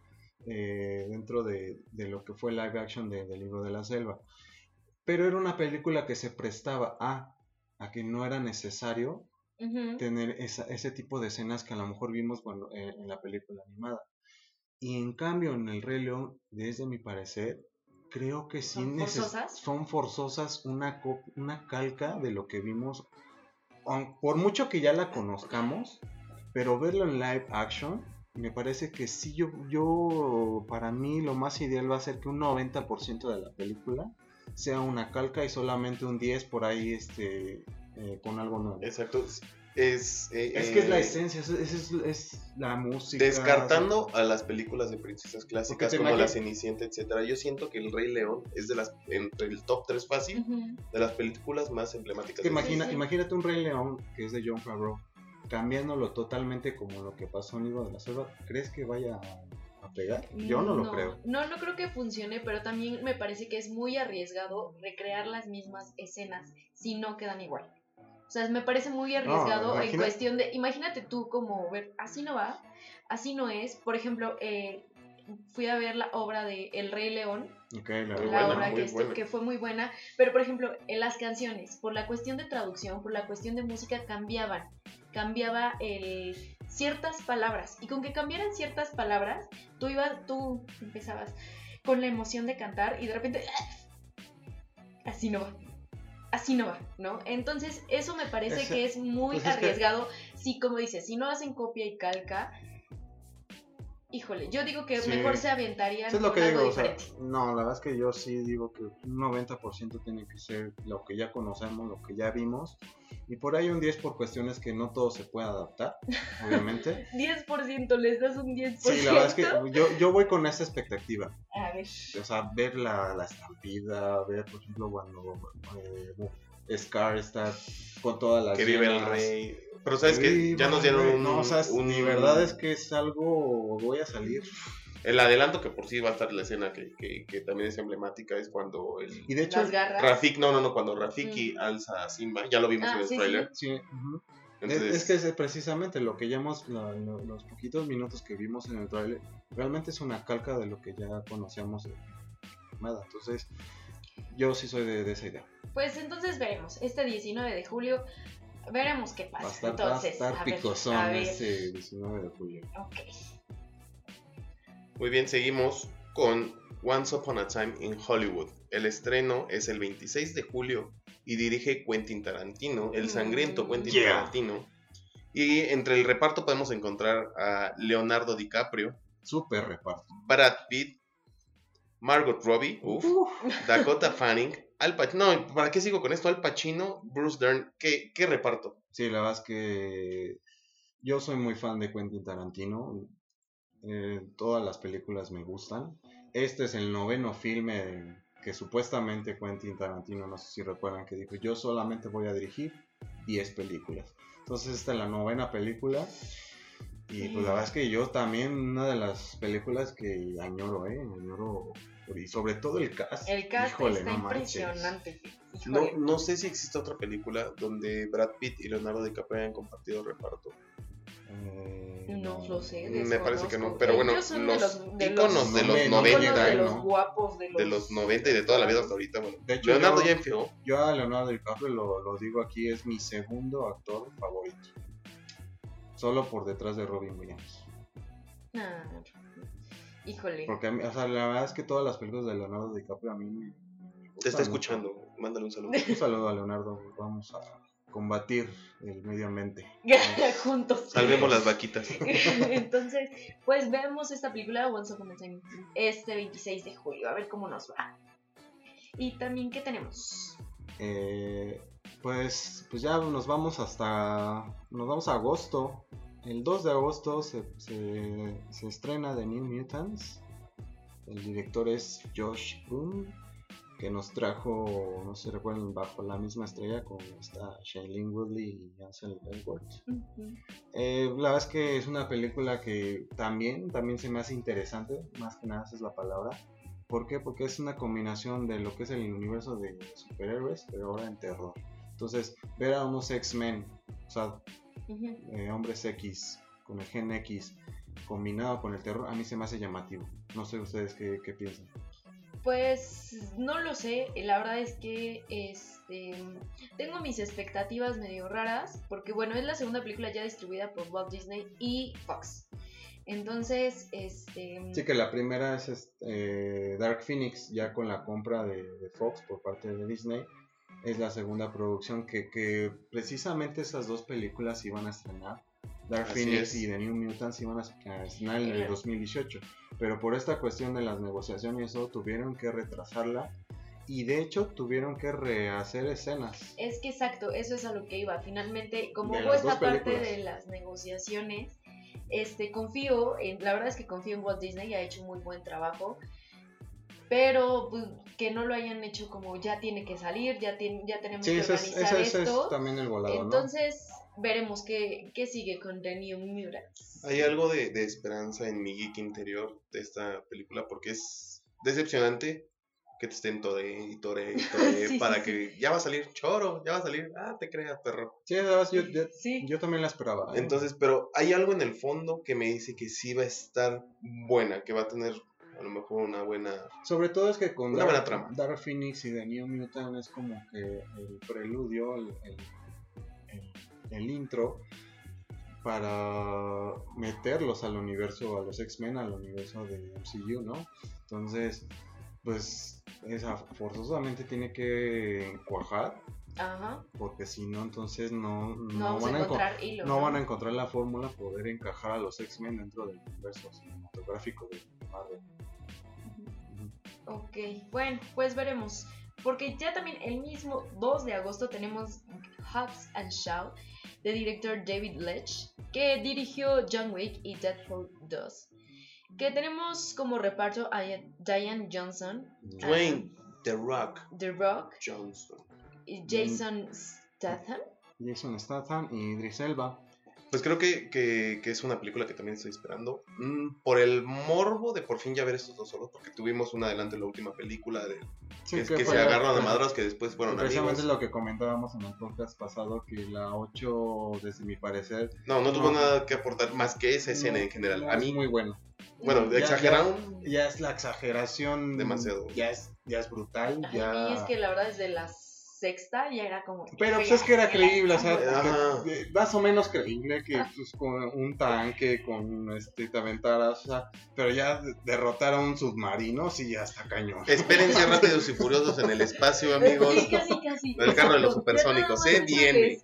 eh, dentro de, de lo que fue live action de- del libro de la selva. Pero era una película que se prestaba a, a que no era necesario tener esa- ese tipo de escenas que a lo mejor vimos cuando, eh, en la película animada. Y en cambio en el Rey León, desde mi parecer, creo que sí ¿Son forzosas? son forzosas una, una calca de lo que vimos, por mucho que ya la conozcamos, pero verlo en live action, me parece que sí, yo, yo, para mí lo más ideal va a ser que un 90% de la película sea una calca y solamente un 10 por ahí este, eh, con algo nuevo. Exacto. Es, eh, Es que es la eh, esencia, es, es- es la música. Descartando a las películas de princesas clásicas como La Cenicienta, etcétera, yo siento que El Rey León es de las entre el top 3 fácil de las películas más emblemáticas. Es que de imagina, Sí. Imagínate un Rey León que es de John Favreau, cambiándolo totalmente como lo que pasó en Libro de la Selva. ¿Crees que vaya a, a pegar? Yo no, lo creo. No, no creo que funcione, pero también me parece que es muy arriesgado recrear las mismas escenas si no quedan igual. O sea, me parece muy arriesgado en cuestión de, imagínate tú como ver, así no va, así no es. Por ejemplo, eh, fui a ver la obra de El Rey León, Ok, la Muy la buena, obra que, buena. que fue muy buena, pero por ejemplo, en las canciones, por la cuestión de traducción, por la cuestión de música, cambiaban. Cambiaba el, ciertas palabras. Y con que cambiaran ciertas palabras, tú ibas, tú empezabas con la emoción de cantar y de repente. Así no va. Así no va, ¿no? Entonces, eso me parece que es muy pues arriesgado. Si, como dices, si no hacen copia y calca, híjole, yo digo que Sí. mejor se aventarían Eso es lo que digo, o sea, no, la verdad es que yo sí digo que un 90% tiene que ser lo que ya conocemos, lo que ya vimos, y por ahí un 10 por cuestiones que no todo se puede adaptar, obviamente. 10%, les das un 10%. Sí, la verdad es que yo, yo voy con esa expectativa. A ver. O sea, ver la, la estampida, ver, por ejemplo, cuando eh, Scar está con todas las que vive el rey. Pero sabes que ya nos dieron un, No, o sea, un- mi verdad es que es algo. Voy a salir. el adelanto que por sí va a estar la escena que, que, que también es emblemática es cuando el Y de hecho. Rafik, no, no, no, cuando Rafiki Mm. alza a Simba, ya lo vimos Ah, en el sí, sí. trailer. sí. Entonces, es, que es precisamente lo que ya hemos, lo- lo- los poquitos minutos que vimos en el trailer, realmente es una calca de lo que ya conocíamos de Armada. Entonces, yo sí soy de, de esa idea. Pues entonces veremos. Este 19 de julio, veremos qué Va a pasa. estar, va a entonces, estar a ver, picosón a ver. ese 19 de julio. Ok. Muy bien, seguimos con Once Upon a Time in Hollywood. El estreno es el 26 de julio y dirige Quentin Tarantino, el sangriento Mm. Quentin Yeah. Tarantino. Y entre el reparto podemos encontrar a Leonardo DiCaprio, Súper reparto. Brad Pitt, Margot Robbie, uf, Dakota Fanning, Al Pacino. No, ¿para qué sigo con esto? Al Pacino, Bruce Dern. ¿Qué, qué reparto? Sí, la verdad es que yo soy muy fan de Quentin Tarantino. Eh, todas las películas me gustan. Este es el noveno filme que supuestamente Quentin Tarantino, no sé si recuerdan que dijo, yo solamente voy a dirigir 10 películas. Entonces esta es la novena película. Y pues la verdad es que yo también una de las películas que añoro, ¿eh? Añoro, y sobre todo el cast. El cast Híjole, está no impresionante. No, no sé si existe otra película donde Brad Pitt y Leonardo DiCaprio hayan compartido reparto. Eh, No lo sé. Me parece que no, pero bueno, los de los, de íconos los, de los Noventa, 90, íconos de los guapos, de los, de los 90 y de toda la vida hasta ahorita. Bueno, De hecho, Leonardo yo- ya enfrió. Yo a Leonardo DiCaprio lo, lo digo aquí, es mi segundo actor favorito. Solo por detrás de Robin Williams. Ah, híjole. Porque a mí- o sea, la verdad es que todas las películas de Leonardo DiCaprio a mí me, Te está escuchando. Mándale un saludo. Un saludo a Leonardo, vamos a combatir el medio ambiente. Juntos. Salvemos las vaquitas. Entonces, pues vemos esta película Once Upon a Time este 26 de julio, a ver cómo nos va. Y también, ¿qué tenemos? Eh, Pues, pues ya nos vamos hasta. Nos vamos a agosto. El 2 de agosto se, se, se estrena The New Mutants. El director es Josh Boone, que nos trajo, no sé si recuerdan, bajo la misma estrella con esta Shailene Woodley y Ansel Elgort. Eh, la verdad es que es una película que también, también se me hace interesante, más que nada esa es la palabra. ¿Por qué? Porque es una combinación de lo que es el universo de superhéroes, pero ahora en terror. Entonces, ver a unos X-Men, o sea, eh, hombres X, con el gen X, combinado con el terror, a mí se me hace llamativo. No sé ustedes qué, qué piensan. Pues no lo sé, la verdad es que este tengo mis expectativas medio raras, porque bueno, es la segunda película ya distribuida por Walt Disney y Fox. Entonces, este... Sí, que la primera es este, Dark Phoenix, ya con la compra de, de, Fox por parte de Disney. Es la segunda producción que, que precisamente esas dos películas iban a estrenar. Dark Así Phoenix es. y The New Mutants iban a estrenar en el 2018. Pero por esta cuestión de las negociaciones y eso, tuvieron que retrasarla. Y de hecho tuvieron que rehacer escenas. Es que exacto, eso es a lo que iba. Finalmente, como hubo esta parte películas. de las negociaciones, este, confío, en, la verdad es que confío en Walt Disney, ha hecho un muy buen trabajo, pero pues, que no lo hayan hecho como ya tiene que salir, ya, tiene, ya tenemos Sí, que ese es, organizar ese- ese es esto. también el volado, ¿no? Entonces, veremos qué, qué sigue con The New Mutants. Hay algo de, de esperanza en mi geek interior de esta película porque es decepcionante que te estén tore y tore y tore Sí, para sí, que ya va a salir choro, ya va a salir, ah, te creas, perro. Sí, sabes, yo, yo, Sí. yo también la esperaba. ¿eh? Entonces, pero hay algo en el fondo que me dice que sí va a estar buena, que va a tener a lo mejor una buena... Sobre todo es que con Una buena trama. Dark, Dark Phoenix y The New Mutant es como que el preludio, el, el- el- el intro para meterlos al universo, a los X-Men, al universo de MCU, ¿no? Entonces, pues esa forzosamente tiene que cuajar, Ajá. porque si no, entonces no, no, van a a enco- encontrar hilo. no van a encontrar la fórmula poder encajar a los X-Men dentro del universo cinematográfico de Marvel. Ok, bueno, pues veremos. Porque ya también el mismo 2 de agosto tenemos Hobbs and Shaw de director David Leitch, que dirigió John Wick y Deadpool 2. Que tenemos como reparto a Diane Johnson, Dwayne The Rock The Rock Johnson. y Jason Statham. Jason Statham y Idris Elba. Pues creo que, que, que es una película que también estoy esperando. mm, por el morbo de por fin ya ver estos dos solos, porque tuvimos un adelanto en la última película de Sí, que, que se agarran a madros que después fueron Precisamente amigos. lo que comentábamos en el podcast pasado, que la 8, desde mi parecer, No, no tuvo nada que aportar más que esa escena no- en general. no A es mí, muy bueno. bueno, Ya- exageraron. Ya es la exageración. Demasiado. Ya es, ya es brutal. Ay, ya... Y es que la verdad desde la sexta ya era como... Pero pues es que era creíble, o sea, más o menos creíble que pues, con un tanque, con este, te aventaras, o sea, pero ya de- derrotar a un submarino, sí, ya está cañón. Experiencia rápidos y furiosos en el espacio, amigos. Sí, casi, casi. El carro de los supersónicos, Ya ¿eh? Viene.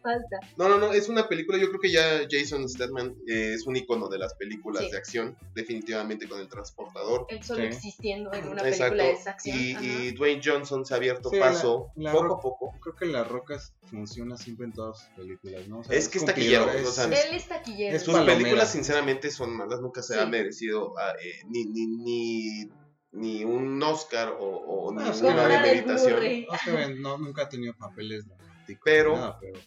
No, no, no, es una película, yo creo que ya Jason Statham eh, es un icono de las películas Sí. de acción, definitivamente con el transportador. Él solo Sí. existiendo en una Exacto. película de esa acción. Y, y Dwayne Johnson se ha abierto Sí, paso la- la poco a poco. Creo que La Roca funciona siempre en todas sus películas, ¿no? O sea, Es que es taquillero, o sea, Él es taquillero. es Sus palomera. películas, sinceramente, son malas, nunca se Sí. ha merecido ah, eh, ni, ni, ni, ni un Oscar o, o No, ni es Como una que una del demeritación. Blu-ray. No, se ven, no, nunca ha tenido papeles dramáticos. Pero- nada, pero,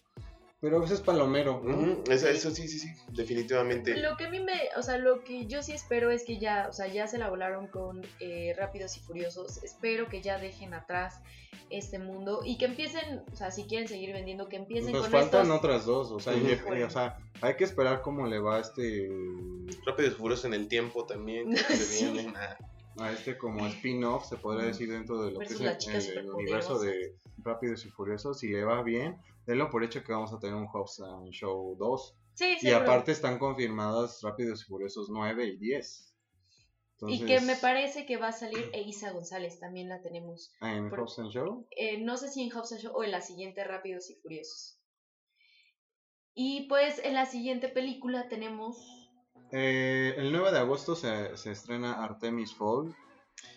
pero pues es palomero. Eso sí, sí, sí, definitivamente. Lo que a mí me, o sea, lo que yo sí espero es que ya, o sea, ya se la volaron con eh, Rápidos y Furiosos. Espero que ya dejen atrás este mundo y que empiecen, o sea, si quieren seguir vendiendo, que empiecen Nos con faltan estos. otras dos, o sea, Ujú. y- y- o sea, hay que esperar cómo le va a este Rápidos y Furiosos en el tiempo también. Sí. vienen, ah. a este como spin-off, se podría decir dentro de lo que es el- el universo de Rápidos y Furiosos, si le va bien, denlo por hecho que vamos a tener un Hobbs and Show 2. Sí, Y seguro. aparte están confirmadas Rápidos y Furiosos 9 y 10. Y que me parece que va a salir Eiza González, también la tenemos. En por- Hobbs and Show. Eh, no sé si en Hobbs and Shaw o en la siguiente Rápidos y Furiosos. Y pues en la siguiente película tenemos Eh, el 9 de agosto se, se estrena Artemis Fowl.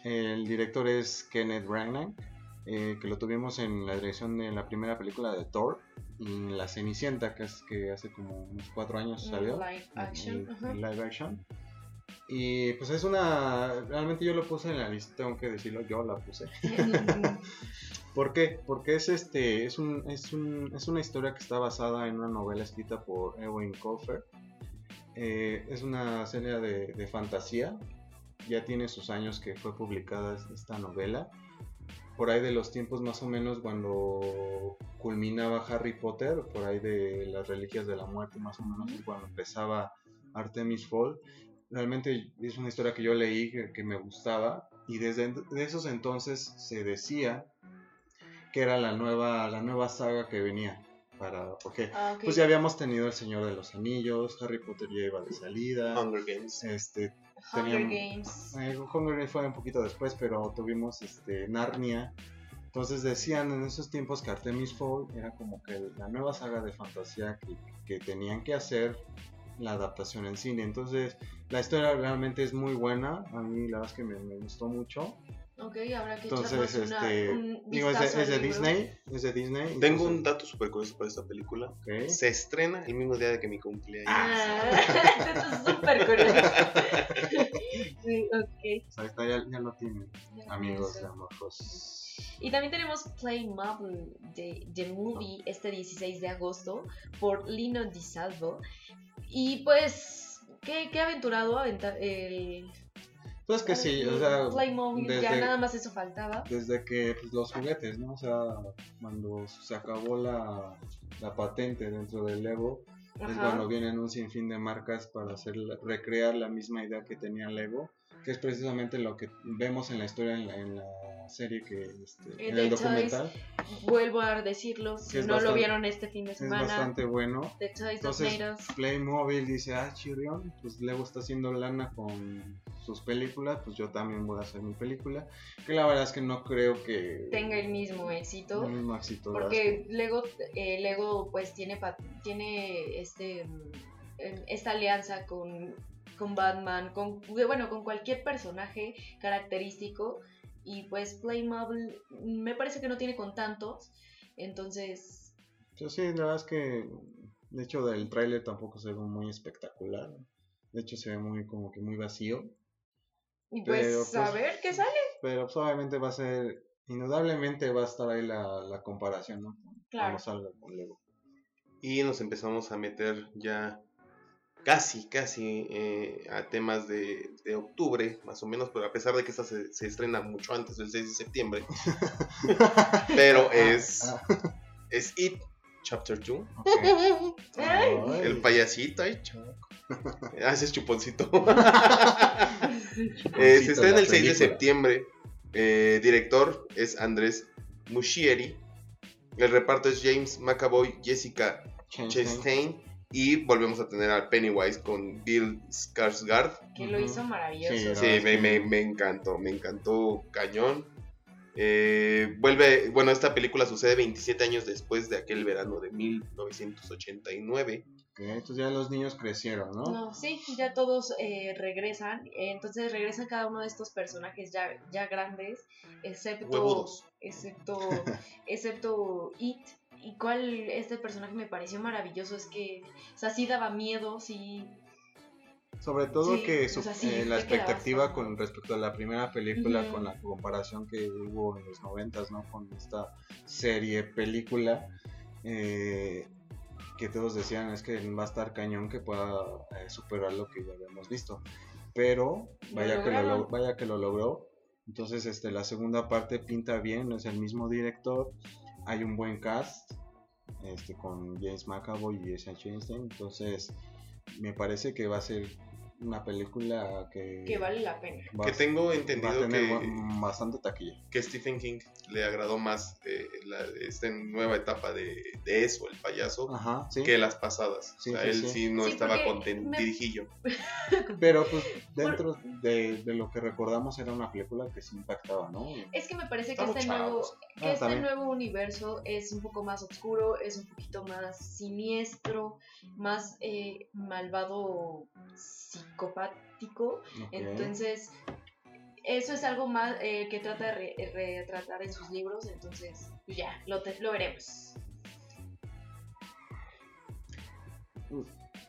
El director es Kenneth Branagh. Eh, que lo tuvimos en la dirección de la primera película de Thor y La Cenicienta, que es que hace como unos cuatro años salió. Live action. en- live action. Y pues es una. Realmente yo lo puse en la lista, tengo que decirlo, yo la puse. ¿Por qué? Porque es este. Es un, es un, es una historia que está basada en una novela escrita por Ewan Colfer. Eh, es una serie de, de fantasía. Ya tiene sus años que fue publicada es- esta novela. Por ahí de los tiempos más o menos cuando culminaba Harry Potter, por ahí de las reliquias de la muerte, más o menos es cuando empezaba Artemis Fall. Realmente es una historia que yo leí que, que me gustaba y desde de esos entonces se decía que era la nueva, la nueva saga que venía. Para, porque Ah, ok. pues ya habíamos tenido El Señor de los Anillos, Harry Potter ya iba de salida, Hunger Games. este, Hunger tenían- Games. eh, Hunger Games fue un poquito después, pero tuvimos este, Narnia. Entonces decían en esos tiempos que Artemis Fowl era como que la nueva saga de fantasía que, que tenían que hacer la adaptación en cine. Entonces la historia realmente es muy buena. A mí la verdad es que me, me gustó mucho. Ok, habrá que Entonces, echarnos una, este, un digo, es de, es de. Disney. Es de Disney. Tengo un dato súper curioso para esta película. ok. Se estrena el mismo día de que mi cumpleaños. Ah, es súper curioso. sí, ok. Ahí está, ya, ya lo tienen, Ya amigos de Amorfos. Y también tenemos Playmobil de The Movie este 16 de agosto por Lino Di Salvo. Y pues, qué, qué aventurado el, Pues que sí, o sea, Playmobil, ya desde- nada más eso faltaba. desde que pues, los juguetes, ¿no? O sea, cuando se acabó la, la patente dentro del Lego, es cuando vienen un sinfín de marcas para hacer recrear la misma idea que tenía Lego, que es precisamente lo que vemos en la historia en la, en la serie que este, Eh, en de el documental Vuelvo a decirlo, si es no lo bastante- vieron este fin de es semana, bastante bueno. The Toys Entonces. Playmobil dice, ah, chirrión, pues Lego está haciendo lana con sus películas, pues yo también voy a hacer mi película, que la verdad es que no creo que tenga el mismo éxito. el mismo éxito. Porque Lego, eh, Lego pues tiene, tiene este, em, esta alianza con, con Batman, con, bueno, con cualquier personaje característico. Y pues Playmobil mm, me parece que no tiene con tantos. Entonces, Yo sí, la verdad es que, de hecho, del tráiler tampoco se ve muy espectacular. De hecho, se ve muy como que muy vacío. y pues, Pero, a pues, ver qué sale. Pero pues, obviamente va a ser, indudablemente va a estar ahí la, la comparación, ¿no? Claro. Cuando salga con Lego. Y nos empezamos a meter ya casi, casi eh, a temas de, de octubre, más o menos, pero a pesar de que esta se, se estrena mucho antes del 6 de septiembre. pero es, es It, Chapter 2. ok. Ay. Ay. El payasito, ay, choco. Ah, ese es chuponcito. Chuponcito, Eh, se estrena el 6 de septiembre. Eh, director es Andrés Muschieri. El reparto es James McAvoy, Jessica Chastain. Y volvemos a tener al Pennywise con Bill Skarsgård. Que lo hizo maravilloso. Sí, Sí, me, me- me encantó, me encantó cañón. Eh, vuelve, bueno, esta película sucede 27 años después de aquel verano de 1989. Ok, entonces ya los niños crecieron, ¿no? No, sí, ya todos eh, regresan. entonces regresan cada uno de estos personajes ya, ya grandes, excepto, Huevudos. excepto, excepto It. Y cuál este personaje me pareció maravilloso es que, o sea, sí daba miedo, sí. Sobre todo Sí, que o su- sea, sí, eh, la expectativa con respecto a la primera película, con la comparación que hubo en los noventas, ¿no? Con esta serie, película, eh, que todos decían es que va a estar cañón que pueda eh, superar lo que ya habíamos visto. Pero vaya que lo- vaya que lo logró. Entonces, este, la segunda parte pinta bien, es el mismo director, hay un buen cast, este, con James McAvoy y Jessica Chastain, entonces me parece que va a ser una película que, que vale la pena. va, Que tengo va a entendido tener que, bastante taquilla. que Stephen King le agradó más eh, la- esta nueva etapa de, de eso, el payaso, Ajá, sí. que las pasadas. Sí, o sea, sí, él sí. sí no Sí, estaba contentidillo. Pero pues dentro de, de lo que recordamos era una película que sí impactaba, ¿no? Es que me parece que este nuevo, chavos. Ah, este también. nuevo universo es un poco más oscuro, es un poquito más siniestro, más eh, malvado psicopático. Entonces, eso es algo más eh, que trata de re- retratar en sus libros, entonces ya, lo, te- lo veremos.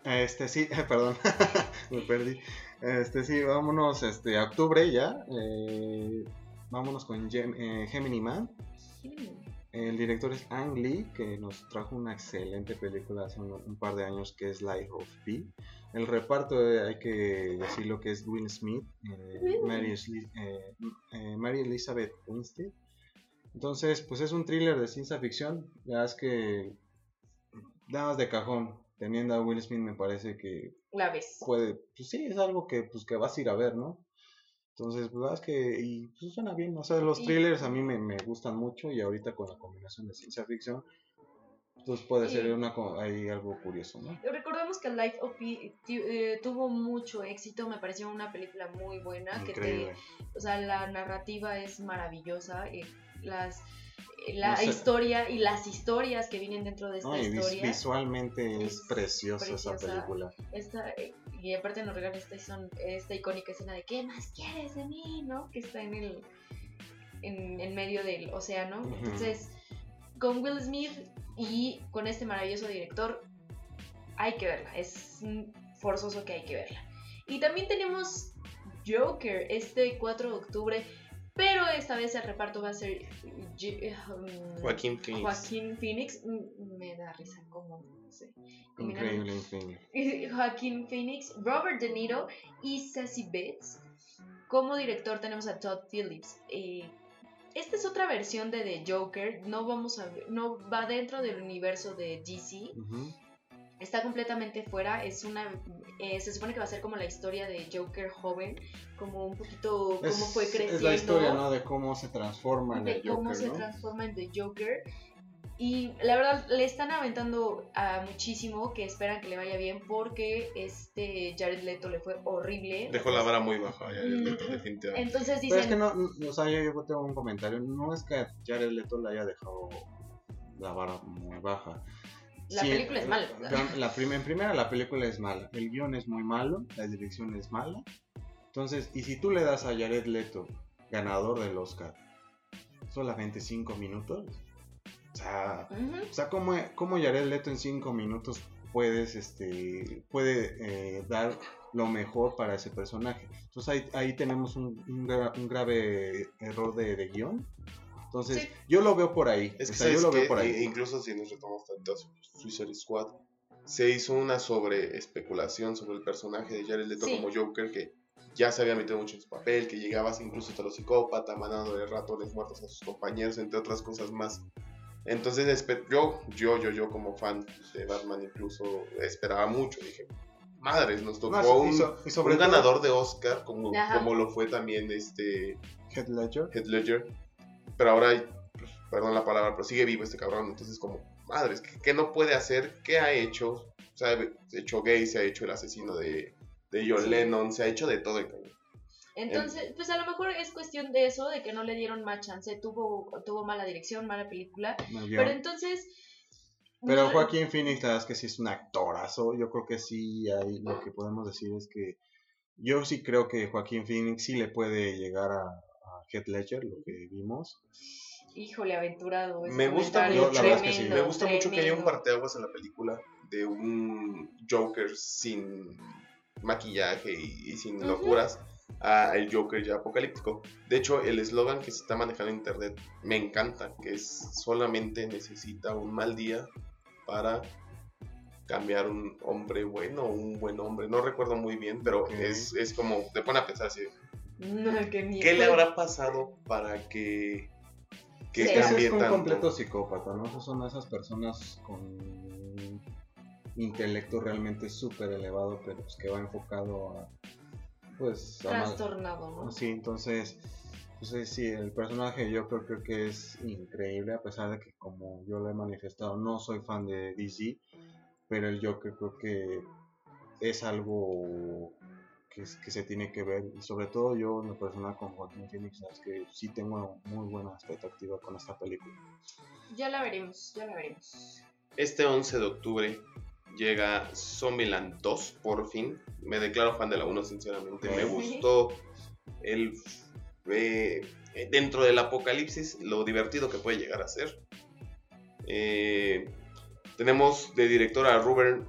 Este sí, perdón, me perdí. Este sí, vámonos este, a octubre ya. eh, vámonos con Gem- eh, Gemini Man. El director es Ang Lee, que nos trajo una excelente película hace un, un par de años que es Life of Pi. El reparto eh, hay que decirlo que es Will Smith, eh. Mary, eh, eh, Mary Elizabeth Winstead. Entonces, pues es un thriller de ciencia ficción. Ya es que nada más de cajón, teniendo a Will Smith me parece que La ves. puede, pues sí, es algo que pues que vas a ir a ver, ¿no? Entonces, pues, la verdad es que, y pues suena bien, o sea, los Y- thrillers a mí me, me gustan mucho y ahorita con la combinación de ciencia ficción, pues puede ser una, ahí algo curioso, ¿no? Recordemos que Life of Pi ti- eh, tuvo mucho éxito, me pareció una película muy buena, que te, Increíble. o sea, la narrativa es maravillosa, eh, las eh, la No sé. historia y las historias que vienen dentro de esta No, y historia. visualmente es, es preciosa, esa preciosa. película. Esta, eh, y aparte nos regalan esta, esta icónica escena de ¿qué más quieres de mí? ¿no? Que está en el en, en medio del océano. Ujú. Entonces, con Will Smith y con este maravilloso director, hay que verla. Es forzoso que hay que verla. Y también tenemos Joker este 4 de octubre, pero esta vez el reparto va a ser um, Joaquín Phoenix. Joaquín Phoenix. Mm, Me da risa como, no sé. Increíble, increíble. Joaquín Phoenix, Robert De Niro y Sassy Bates. Como director tenemos a Todd Phillips. Eh, esta es otra versión de The Joker. No vamos a ver- no va dentro del universo de DC. Está completamente fuera. Es una, eh, se supone que va a ser como la historia de Joker joven, como un poquito cómo Es, fue creciendo es la historia, ¿no? De cómo se transforma en de el cómo Joker, se ¿no? transforma en The Joker. Y la verdad le están aventando a muchísimo que esperan que le vaya bien porque este Jared Leto le fue horrible. Dejó la vara muy baja, Mm. Leto, definitivamente. Entonces Pero es dicen, que no, no, o sea, yo, yo tengo un comentario. No es que Jared Leto le haya dejado la vara muy baja. La película es mala. La, la prim- en primera, la película es mala. El guion es muy malo. La dirección es mala. Entonces, y si tú le das a Jared Leto, ganador del Oscar, solamente 5 minutos, o sea, o sea, ¿cómo, cómo Jared Leto en 5 minutos puedes, este, puede eh, dar lo mejor para ese personaje? Entonces ahí, ahí tenemos un, un gra- un grave error de, de guion. Entonces, Sí. yo lo veo por ahí. Es o que sea, yo ¿sabes lo veo por ahí. incluso si nos retomamos tanto a Su- Suicide Squad, se hizo una sobre especulación sobre el personaje de Jared Leto Sí. como Joker que ya se había metido mucho en su papel, que llegabas incluso hasta los psicópatas, mandando de ratones muertos a sus compañeros, entre otras cosas más. Entonces yo, yo, yo, yo como fan de Batman incluso esperaba mucho, dije, madres, nos tocó y un, so- y sobre un todo, ganador de Oscar como, Ajá. como lo fue también este Heath Ledger. Pero ahora, pues, perdón la palabra, pero sigue vivo este cabrón, entonces como, madres, ¿qué, qué no puede hacer? ¿Qué ha hecho? O sea, se ha hecho gay, se ha hecho el asesino de, de John Sí. Lennon, se ha hecho de todo el cabrón. Entonces, pues a lo mejor es cuestión de eso, de que no le dieron más chance, tuvo, tuvo mala dirección, mala película, pero entonces... Pero no- Joaquín Phoenix, la verdad es que sí es un actorazo. Yo creo que sí, ahí lo que podemos decir es que yo sí creo que Joaquín Phoenix sí le puede llegar a, a Heath Ledger, lo que vimos. Híjole, aventurado. Me gusta mucho- la verdad es que sí. tremendo, Me gusta mucho que haya un tremendo. parteaguas en la película de un Joker sin maquillaje y, y sin locuras a el Joker ya apocalíptico. De hecho, el eslogan que se está manejando en internet me encanta, que es solamente necesita un mal día para cambiar un hombre bueno o un buen hombre. No recuerdo muy bien, pero es, es como, te pone a pensar así, No, qué miedo. ¿qué le habrá pasado para que, que Sí. Cambie es un tanto? completo psicópata, ¿no? Esas son esas personas con intelecto realmente súper elevado, pero pues que va enfocado a, pues, Trastornado, ¿no? Sí, entonces, pues sí, el personaje yo creo, creo que es increíble, a pesar de que como yo lo he manifestado, no soy fan de DC, pero el Joker creo que es algo que, es- que se tiene que ver, y sobre todo yo en lo personal con Joaquin Phoenix, es que sí tengo muy buena expectativa con esta película. Ya la veremos, ya la veremos. Este 11 de octubre llega Zombieland 2, por fin. Me declaro fan de la 1, sinceramente. Me gustó el eh, dentro del apocalipsis lo divertido que puede llegar a ser. Eh, tenemos de director a Ruben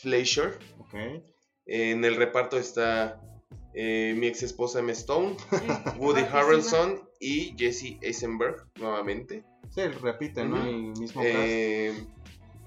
Fleischer. Ok. En el reparto está eh, mi ex esposa Emma Stone, Woody. Harrelson y Jesse Eisenberg nuevamente. Sí, repite, ¿no? El mismo cast.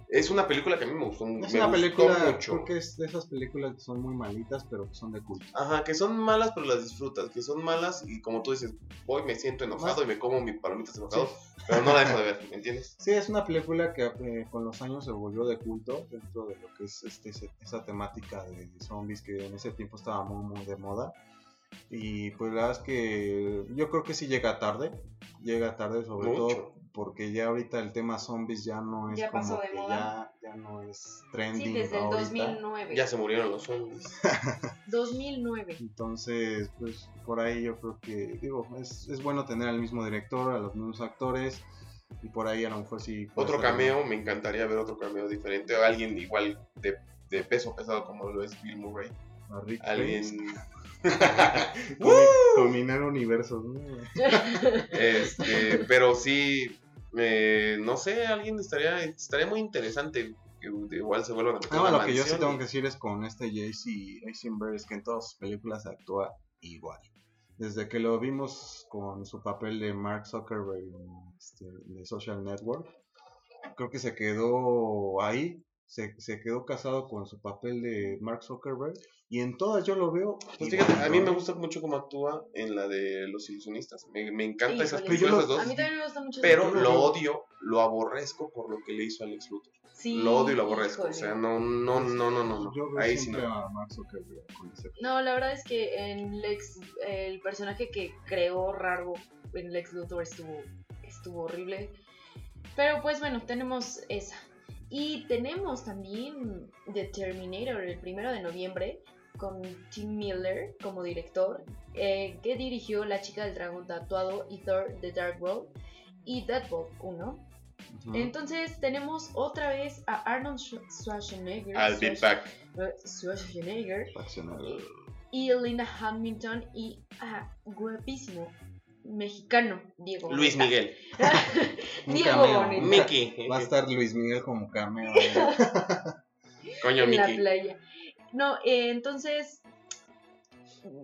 Es una película que a mí me gustó, Es me una gustó película, mucho. creo que es de esas películas que son muy malitas, pero que son de culto. Ajá, que son malas pero las disfrutas, que son malas y como tú dices, voy, me siento enojado y me como mis palomitas enojado, pero no la dejo de ver, ¿me entiendes? Sí, es una película que eh, con los años se volvió de culto dentro de lo que es este, esa temática de zombies que en ese tiempo estaba muy, muy de moda. Y pues la verdad es que yo creo que sí llega tarde, llega tarde sobre Mucho. todo porque ya ahorita el tema zombies ya no es Ya como pasó de que moda. ya, ya no es trending Sí, desde el ahorita. 2009. Ya se murieron los zombies. 2009. Entonces, pues por ahí yo creo que, digo, es, es bueno tener al mismo director, a los mismos actores, y por ahí a lo mejor sí. Otro cameo, me encantaría ver otro cameo diferente, o alguien igual de, de peso pesado como lo es Bill Murray. a Rick. Alguien... Combinar universos, ¿no? Este, pero sí, eh, no sé, alguien estaría, estaría muy interesante que igual se vuelvan a meter la lo que yo sí tengo que decir es con este JC Eisenberg es que en todas sus películas actúa igual. Desde que lo vimos con su papel de Mark Zuckerberg en, este, de Social Network, creo que se quedó ahí, se, se quedó casado con su papel de Mark Zuckerberg y en todas yo lo veo. Pues fíjate, a mí ¿no? me gusta mucho cómo actúa en la de los ilusionistas. Me, me encanta esas películas yo esas dos. A mí también me gusta mucho. Pero lo película. odio, lo aborrezco por lo que le hizo a Alex Luthor. Sí, Lo odio y lo aborrezco. O sea, no, no, no, no, no. No. veo Ahí sí no. a Mark Zuckerberg con ese No, la verdad es que en Lex, el personaje que creó Raro en Lex Luthor estuvo, estuvo horrible. Pero pues bueno, tenemos esa. Y tenemos también The Terminator, el primero de noviembre, con Tim Miller como director, eh, que dirigió La chica del dragón tatuado y Thor The Dark World y Deadpool 1. Ujú. Entonces tenemos otra vez a Arnold Schwar- Schwarzenegger. I'll be back. eh, Schwarzenegger y Linda Hamilton y ah, guapísimo mexicano Diego Luis Boneta. Miguel. Diego Mickey. Va a estar Luis Miguel como cameo. ¿no? Coño, en la Mickey. playa. No, eh, entonces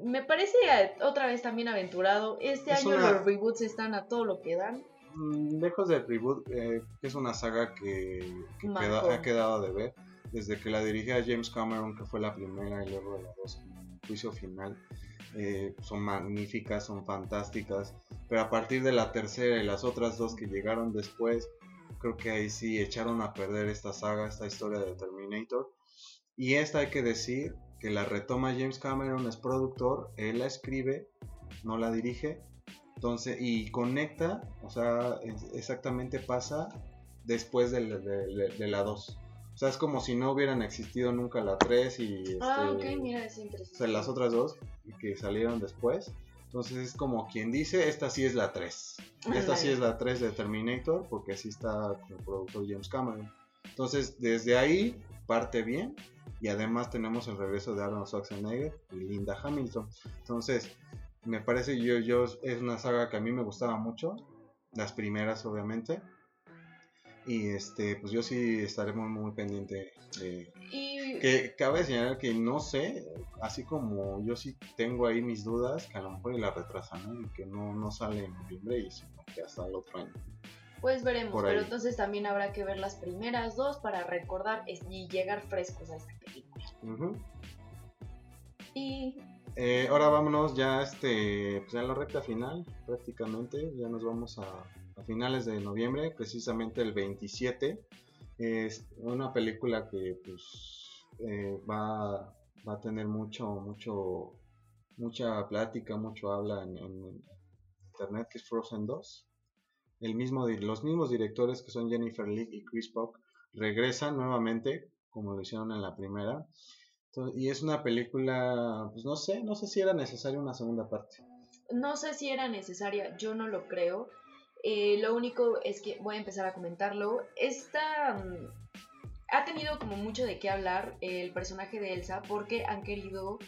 me parece otra vez también aventurado. Este Es año una- los reboots están a todo lo que dan. Mm, Lejos del reboot, eh, es una saga que, que Marcó. queda- ha quedado de ver. Desde que la dirigía James Cameron, que fue la primera, y luego la dos, juicio final, eh, son magníficas, son fantásticas. Pero a partir de la tercera y las otras dos que llegaron después, creo que ahí sí echaron a perder esta saga, esta historia de Terminator. Y esta hay que decir que la retoma James Cameron, es productor, él la escribe, no la dirige. Entonces, y conecta, o sea, exactamente pasa después de, la- de- de- de la 2. O sea, es como si no hubieran existido nunca la 3 y Ah, este, ok, mira, es o sea, las otras dos que salieron después. Entonces es como quien dice, esta sí es la 3. Esta sí es la 3 de Terminator porque así está el productor James Cameron. Entonces desde ahí parte bien y además tenemos el regreso de Arnold Schwarzenegger y Linda Hamilton. Entonces me parece yo, yo es una saga que a mí me gustaba mucho, las primeras obviamente. Y este, pues yo sí estaré muy, muy pendiente de, Y que cabe señalar que no sé, así como yo sí tengo ahí mis dudas, que a lo mejor la retrasan, ¿no? Y que no, no sale en noviembre y sino que hasta el otro año. Pues veremos, pero entonces también habrá que ver las primeras dos para recordar y llegar frescos a esta película. Y Eh, ahora vámonos ya este, pues ya en la recta final, prácticamente, ya nos vamos a, a finales de noviembre, precisamente el 27. Es una película que pues eh, va, va a tener mucho, mucho, mucha plática, mucho habla en, en internet, que es Frozen 2. El mismo, los mismos directores que son Jennifer Lee y Chris Puck regresan nuevamente, como lo hicieron en la primera. Y es una película, pues no sé, no sé si era necesaria una segunda parte. no sé si era necesaria, yo no lo creo. Eh, lo único es que voy a empezar a comentarlo. Esta mm, ha tenido como mucho de qué hablar el personaje de Elsa porque han querido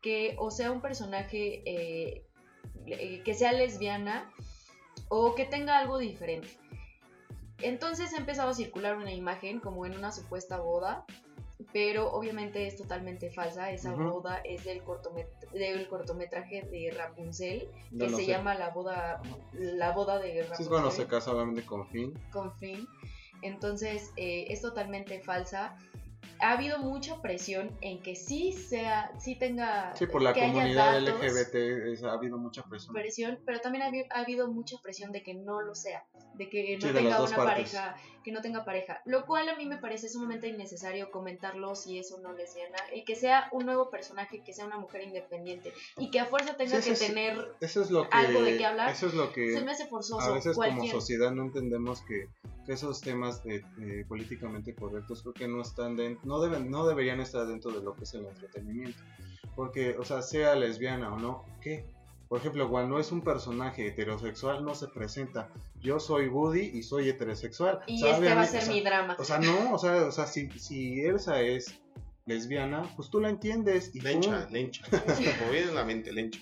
que o sea un personaje eh, eh, que sea lesbiana o que tenga algo diferente. Entonces ha empezado a circular una imagen como en una supuesta boda, pero obviamente es totalmente falsa. Esa boda es del, cortomet- del cortometraje de Rapunzel, No que se sé. llama la boda, la boda de Rapunzel Sí, es cuando se casa obviamente con Finn. con Finn. Entonces eh, es totalmente falsa. Ha habido mucha presión en que sí sea, sí tenga, Sí, por la que haya comunidad datos, LGBT es- ha habido mucha presión. presión, pero también ha, habi- ha habido mucha presión de que no lo sea, de que no Sí, tenga una partes. pareja, que no tenga pareja, lo cual a mí me parece sumamente innecesario comentarlo si es o no lesbiana, y que sea un nuevo personaje, que sea una mujer independiente, y que a fuerza tenga Sí, que tener, Eso es lo que, algo de qué hablar. Eso es lo que se me hace forzoso, a veces como sociedad no entendemos que, que esos temas de, eh, políticamente correctos creo que no están den- no deben no deberían estar dentro de lo que es el entretenimiento porque o sea sea lesbiana o no qué por ejemplo cuando es un personaje heterosexual no se presenta yo soy Woody y soy heterosexual y O sea, este va a ser o sea, mi drama. o sea no o sea o sea si, si Elsa es lesbiana pues tú la entiendes y Lencha, pum, lencha. Como viene en la mente, lencha.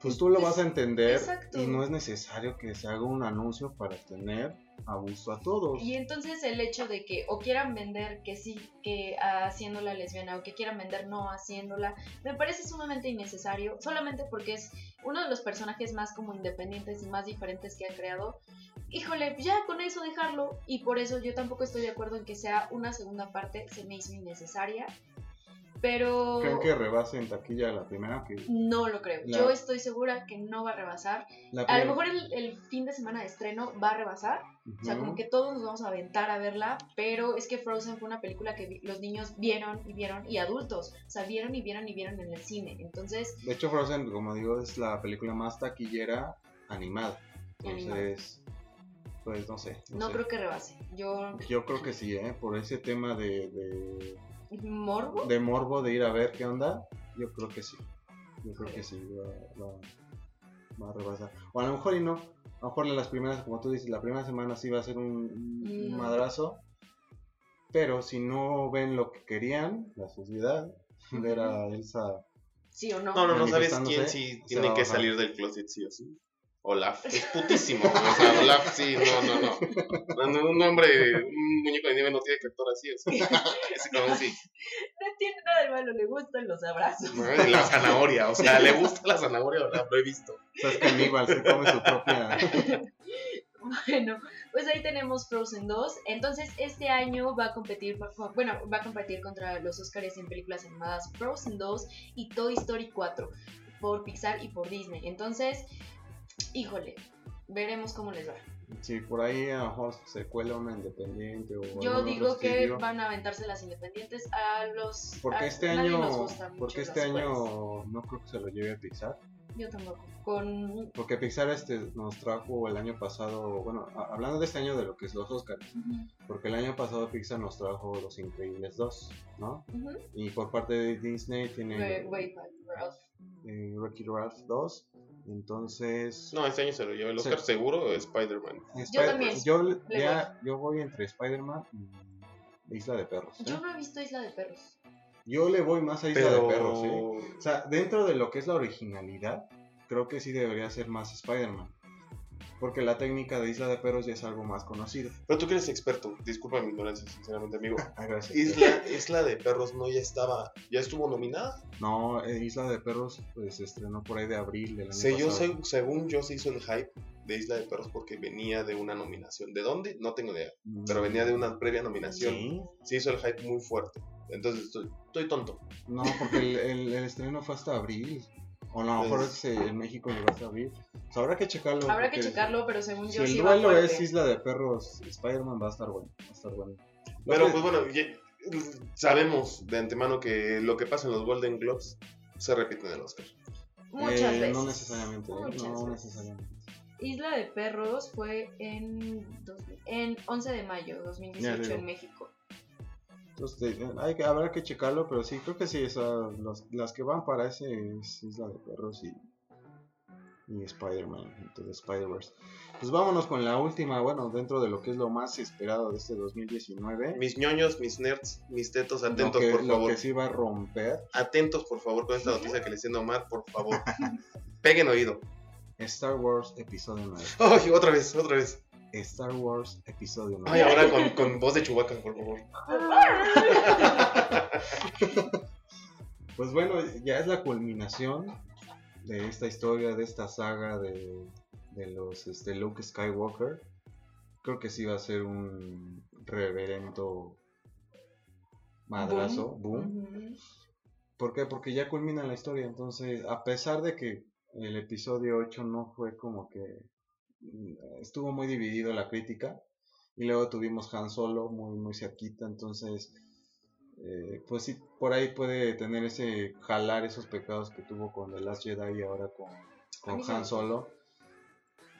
Pues tú lo vas a entender Exacto. y no es necesario que se haga un anuncio para tener a gusto a todos. Y entonces el hecho de que o quieran vender que sí, que haciéndola lesbiana o que quieran vender no haciéndola, me parece sumamente innecesario, solamente porque es uno de los personajes más como independientes y más diferentes que han creado. Híjole, ya con eso dejarlo y por eso yo tampoco estoy de acuerdo en que sea una segunda parte, se me hizo innecesaria, pero ¿Creen que rebase en taquilla la primera? Que no lo creo. La- Yo estoy segura que no va a rebasar. A lo mejor el, el fin de semana de estreno va a rebasar, o sea, como que todos nos vamos a aventar a verla, pero es que Frozen fue una película que los niños vieron y vieron, y adultos, o sea, vieron y vieron y vieron en el cine. Entonces, De hecho, Frozen, como digo, es la película más taquillera animada. Animada. Entonces, pues no sé. no sé. creo que rebase. Yo, Yo creo que sí, ¿eh? Por ese tema de, de, morbo, de morbo, de ir a ver qué onda, yo creo que sí. Yo creo que sí, va, va- va a rebasar. O a lo mejor y no. A lo mejor en las primeras, como tú dices, la primera semana sí va a ser un, un Mm. madrazo. Pero si no ven lo que querían, la sociedad, ver a Elsa sí o no. No, no, no sabes quién sí tiene que bajar. salir del closet sí o sí. Olaf, es putísimo. O sea, Olaf sí, no, no, no. No, no, Un hombre, un muñeco de nieve no tiene que actuar así. O sea, ese cabrón sí. No tiene nada de malo, le gustan los abrazos. ¿no? Y la zanahoria, o sea, le gusta la zanahoria, Olaf, lo he visto. O sea, es caníbal, se come su propia. Bueno, pues ahí tenemos Frozen 2. Entonces, este año va a competir, bueno, va a competir contra los Oscars en películas animadas Frozen 2 y Toy Story 4 por Pixar y por Disney. Entonces, híjole, veremos cómo les va. Si por ahí a lo mejor se cuela una independiente o. Yo digo que van a aventarse las independientes a los... Porque a- este año. Porque este año no creo que se lo lleve a Pixar. Yo tampoco. Con... Porque Pixar este nos trajo el año pasado. Bueno, a- hablando de este año de lo que es los Oscars. Porque el año pasado Pixar nos trajo Los Increíbles 2, ¿no? Y por parte de Disney tiene. Wait, wait, Ralph. eh, Wreck-It Ralph 2. Entonces. No, este año se lo lleva el Oscar Sí. seguro, Spider-Man. Spider- también, Yo, le ya, yo voy entre Spider-Man y Isla de Perros. ¿eh? Yo no he visto Isla de Perros. Yo le voy más a Isla Pero... de Perros, ¿eh? O sea, dentro de lo que es la originalidad, creo que sí debería ser más Spider-Man. Porque la técnica de Isla de Perros ya es algo más conocido. Pero tú que eres experto, disculpa mi ignorancia, sinceramente, amigo. Ah, gracias. Isla, Isla de Perros no ya estaba, ya estuvo nominada. No, eh, Isla de Perros pues, se estrenó por ahí de abril del año Se, yo, se- según yo se hizo el hype de Isla de Perros porque venía de una nominación. ¿De dónde? No tengo idea. Pero venía de una previa nominación. Sí. Se hizo el hype muy fuerte. Entonces estoy, estoy tonto. No, porque el, el- el estreno fue hasta abril. O a lo mejor es, eh, en México llegó hasta abril. O sea, habrá que checarlo. Habrá que checarlo, pero según Si yo el sí va duelo fuerte. es Isla de Perros, Spider-Man va a estar bueno. Va a estar bueno. Lo Pero que- pues bueno, ya- sabemos de antemano que lo que pasa en los Golden Globes se repite en el Oscar. Muchas eh, veces. No necesariamente, ¿eh? Muchas no veces. necesariamente. Isla de Perros fue en, dos- en 11 de mayo de 2018 digo. en México. Entonces, eh, hay que, habrá que checarlo, pero sí, creo que sí, las que van para ese es Isla de Perros y, y Spider-Man, entonces Spider-Verse. Pues vámonos con la última, bueno, dentro de lo que es lo más esperado de este 2019. Mis ñoños, mis nerds, mis tetos, lo atentos que, por lo favor. que sí va a romper. Atentos por favor con esta noticia que les tiendo Omar, por favor. Peguen oído. Star Wars Episodio 9. Ay, otra vez, otra vez. Star Wars Episodio 9. Ay, ahora con, con voz de Chewbacca, por favor. Pues bueno, ya es la culminación de esta historia, de esta saga de, de los este, Luke Skywalker. Creo que sí va a ser un reverendo madrazo, boom. Ujú. ¿Por qué? Porque ya culmina la historia. Entonces, a pesar de que el episodio 8 no fue como que estuvo muy dividido la crítica. Y luego tuvimos Han Solo muy, muy cerquita. Entonces, eh, pues sí, por ahí puede tener ese jalar esos pecados que tuvo con The Last Jedi y ahora con, con Han. Solo.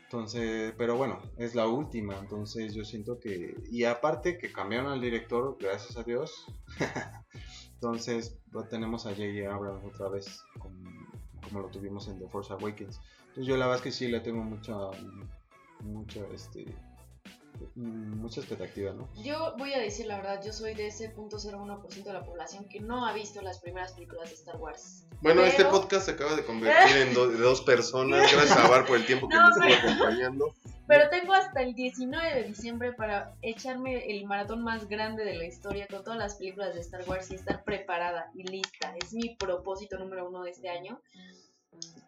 Entonces, pero bueno, es la última. Entonces, yo siento que. Y aparte que cambiaron al director, gracias a Dios. Entonces, lo tenemos a J.J. Abrams otra vez, como, como lo tuvimos en The Force Awakens. Entonces, yo la verdad es que sí le tengo mucha, mucha, este, mucha expectativa, ¿no? Yo voy a decir la verdad, yo soy de ese 0.01% de la población que no ha visto las primeras películas de Star Wars. Bueno, este podcast se acaba de convertir en do- dos personas. Gracias a Bar por el tiempo que No, nos estuvo pero- acompañando. Pero tengo hasta el 19 de diciembre para echarme el maratón más grande de la historia con todas las películas de Star Wars y estar preparada y lista. Es mi propósito número uno de este año.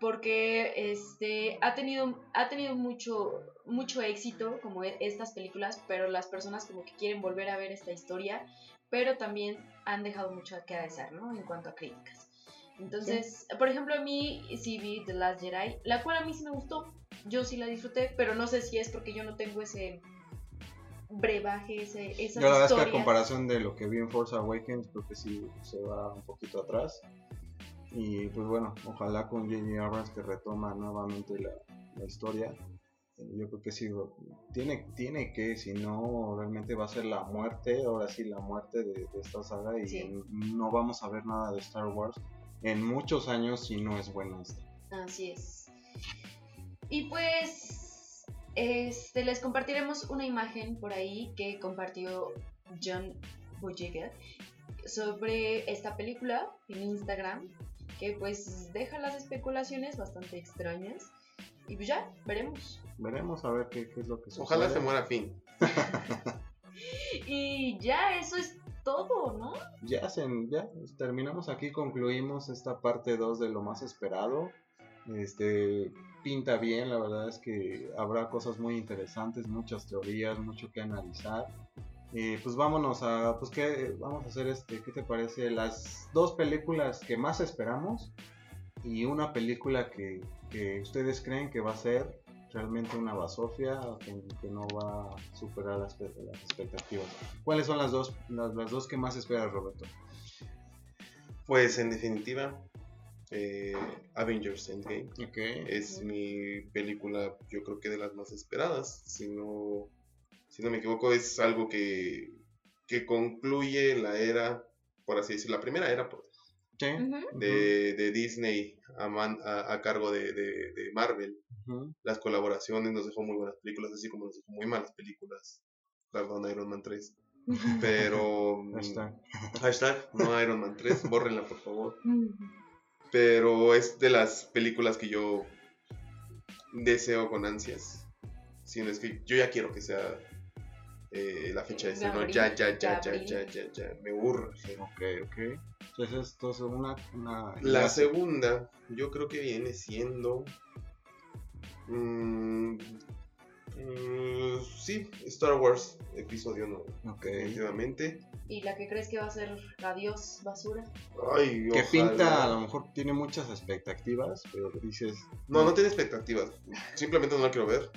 Porque este ha tenido, ha tenido mucho, mucho éxito como e- estas películas, pero las personas como que quieren volver a ver esta historia, pero también han dejado mucho que desear, ¿no? En cuanto a críticas. Entonces, por ejemplo, a mí sí vi The Last Jedi, la cual a mí sí me gustó, yo sí la disfruté, pero no sé si es porque yo no tengo ese brebaje, ese, esas Yo la verdad es que a comparación de lo que vi en Force Awakens, creo que sí se va un poquito atrás. Y pues bueno, ojalá con J.J. Abrams que retoma nuevamente la, la historia. Yo creo que sí, tiene, tiene que, si no, realmente va a ser la muerte, ahora sí, la muerte de, de esta saga y Sí. no vamos a ver nada de Star Wars en muchos años si no es buena esta. Así es. Y pues, este, les compartiremos una imagen por ahí que compartió John Boyega sobre esta película en Instagram, que pues deja las especulaciones bastante extrañas. Y pues ya, veremos. Veremos a ver qué, qué es lo que sucede. Ojalá se muera Finn. Y ya, eso es todo, ¿no? ya, se, ya terminamos aquí, concluimos esta parte 2 de lo más esperado. Este pinta bien, la verdad es que habrá cosas muy interesantes, muchas teorías, mucho que analizar. Eh, pues vámonos a, pues qué, vamos a hacer este, ¿qué te parece? Las dos películas que más esperamos y una película que, que ustedes creen que va a ser realmente una basofia, que, que no va a superar las, pe- las expectativas. ¿Cuáles son las dos, las, las dos que más esperas, Roberto? Pues en definitiva, eh, Avengers Endgame es mi película, yo creo que de las más esperadas. Si no, si no me equivoco, es algo que, que concluye la era, por así decirlo, la primera era pues, Sí. De, de Disney a, man- a- a cargo de, de- de Marvel. Las colaboraciones nos dejó muy buenas películas, así como nos dejó muy malas películas. Perdón, Iron Man 3. Pero. mm, Hashtag. Hashtag, no Iron Man 3, bórrenla por favor. Pero es de las películas que yo deseo con ansias. Si no es que yo ya quiero que sea eh, la fecha de estreno. Ya, ya, ya, ya, ya, ya, ya. Me urge. Ok, ok. Entonces, entonces una, una La segunda, yo creo que viene siendo. Mm, mm, sí, Star Wars, episodio 9. Ok. Definitivamente. ¿Y la que crees que va a ser adiós basura? Ay, Que ojalá. pinta, a lo mejor tiene muchas expectativas, pero dices. No, no tiene expectativas. Simplemente no la quiero ver.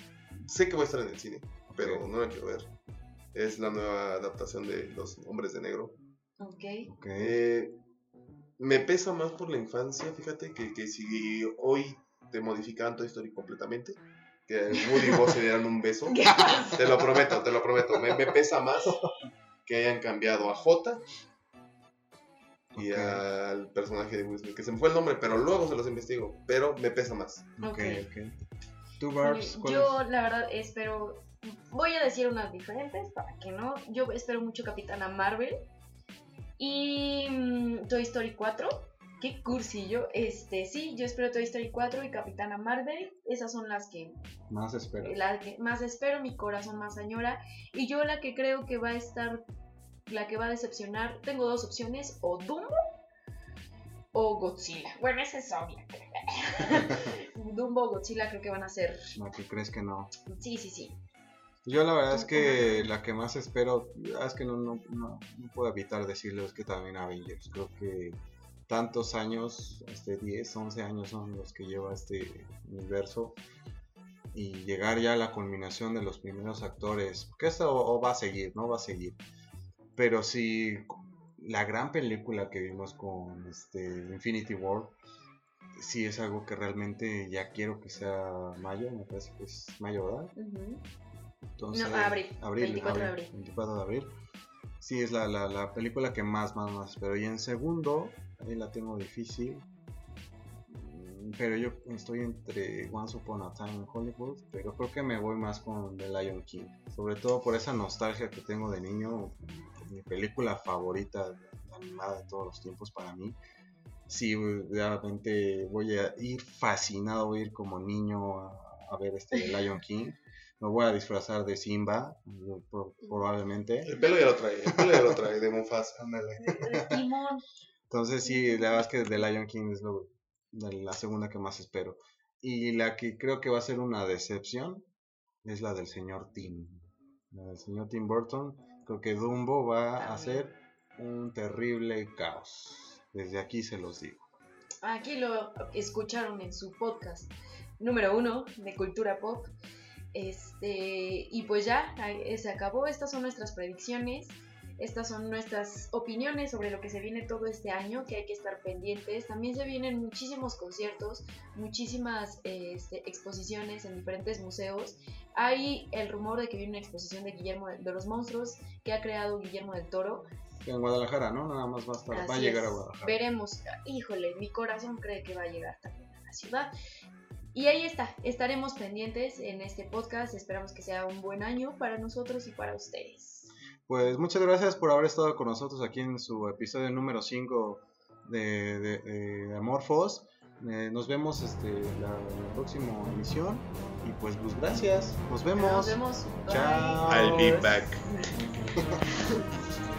Sé que voy a estar en el cine, pero no la quiero ver. Es la nueva adaptación de Los Hombres de Negro. Ok. Ok. Eh, me pesa más por la infancia, fíjate, que, que si hoy te modificaban Toy Story completamente, que Woody y Buzz se dieran un beso, te lo prometo, te lo prometo, me, me pesa más que hayan cambiado a J y al personaje de Will Smith, que se me fue el nombre, pero luego se los investigo, pero me pesa más. Ok, Ok. ok. ¿Tú, Barbs? cuál Yo, es? la verdad, espero. Voy a decir unas diferentes para que no. Yo espero mucho Capitana Marvel. Y mm, Toy Story 4. Qué cursillo. Este, sí, yo espero Toy Story 4 y Capitana Marvel. Esas son las que Más espero. que más espero, mi corazón más añora. Y yo la que creo que va a estar, la que va a decepcionar, tengo dos opciones, o Dumbo o Godzilla. Bueno, esa es obvia. Dumbo o Godzilla creo que van a ser... No, ¿qué crees que no? Sí, sí, sí. Yo la verdad es que la que más espero, es que no, no, no, no puedo evitar decirlo, es que también Avengers. Creo que tantos años, este 10, 11 años son los que lleva este universo y llegar ya a la culminación de los primeros actores, que esto o va a seguir, no va a seguir. Pero si la gran película que vimos con este Infinity War, sí es algo que realmente ya quiero que sea mayo, me parece que es mayo, ¿verdad? Ujú. Entonces, No, abril, 24 de abril. 24 de abril. Sí, es la, la, la película que más, más, más espero. Y en segundo, ahí la tengo difícil. Mm, Pero yo estoy entre Once Upon a Time in Hollywood. Pero creo que me voy más con The Lion King. Sobre todo por esa nostalgia que tengo de niño. Mi película favorita animada de todos los tiempos para mí. Sí, realmente voy a ir fascinado, voy a ir como niño a, a ver este The Lion King. Me voy a disfrazar de Simba, probablemente. El pelo ya lo trae, el pelo ya lo trae, de Mufasa. Timón. Entonces sí, la verdad es que The Lion King es lo- la segunda que más espero. Y la que creo que va a ser una decepción es la del señor Tim. La del señor Tim Burton. Creo que Dumbo va a ser un terrible caos. Desde aquí se los digo. Aquí lo escucharon en su podcast número uno de cultura pop. Este, y pues ya, se acabó. Estas son nuestras predicciones. Estas son nuestras opiniones sobre lo que se viene todo este año, que hay que estar pendientes. También se vienen muchísimos conciertos, muchísimas este, exposiciones en diferentes museos. Hay el rumor de que viene una exposición de Guillermo de, los monstruos que ha creado Guillermo del Toro. En Guadalajara, ¿no? Nada más va a, estar, va a llegar a. Guadalajara. Veremos. Híjole, mi corazón cree que va a llegar también a la ciudad. Y ahí está, estaremos pendientes en este podcast. Esperamos que sea un buen año para nosotros y para ustedes. Pues muchas gracias por haber estado con nosotros aquí en su episodio número 5 de, de, de Amorphos. Eh, nos vemos este, la, la próxima emisión. Y pues, pues gracias. Nos vemos. Nos vemos. Bye. Chao. I'll be back.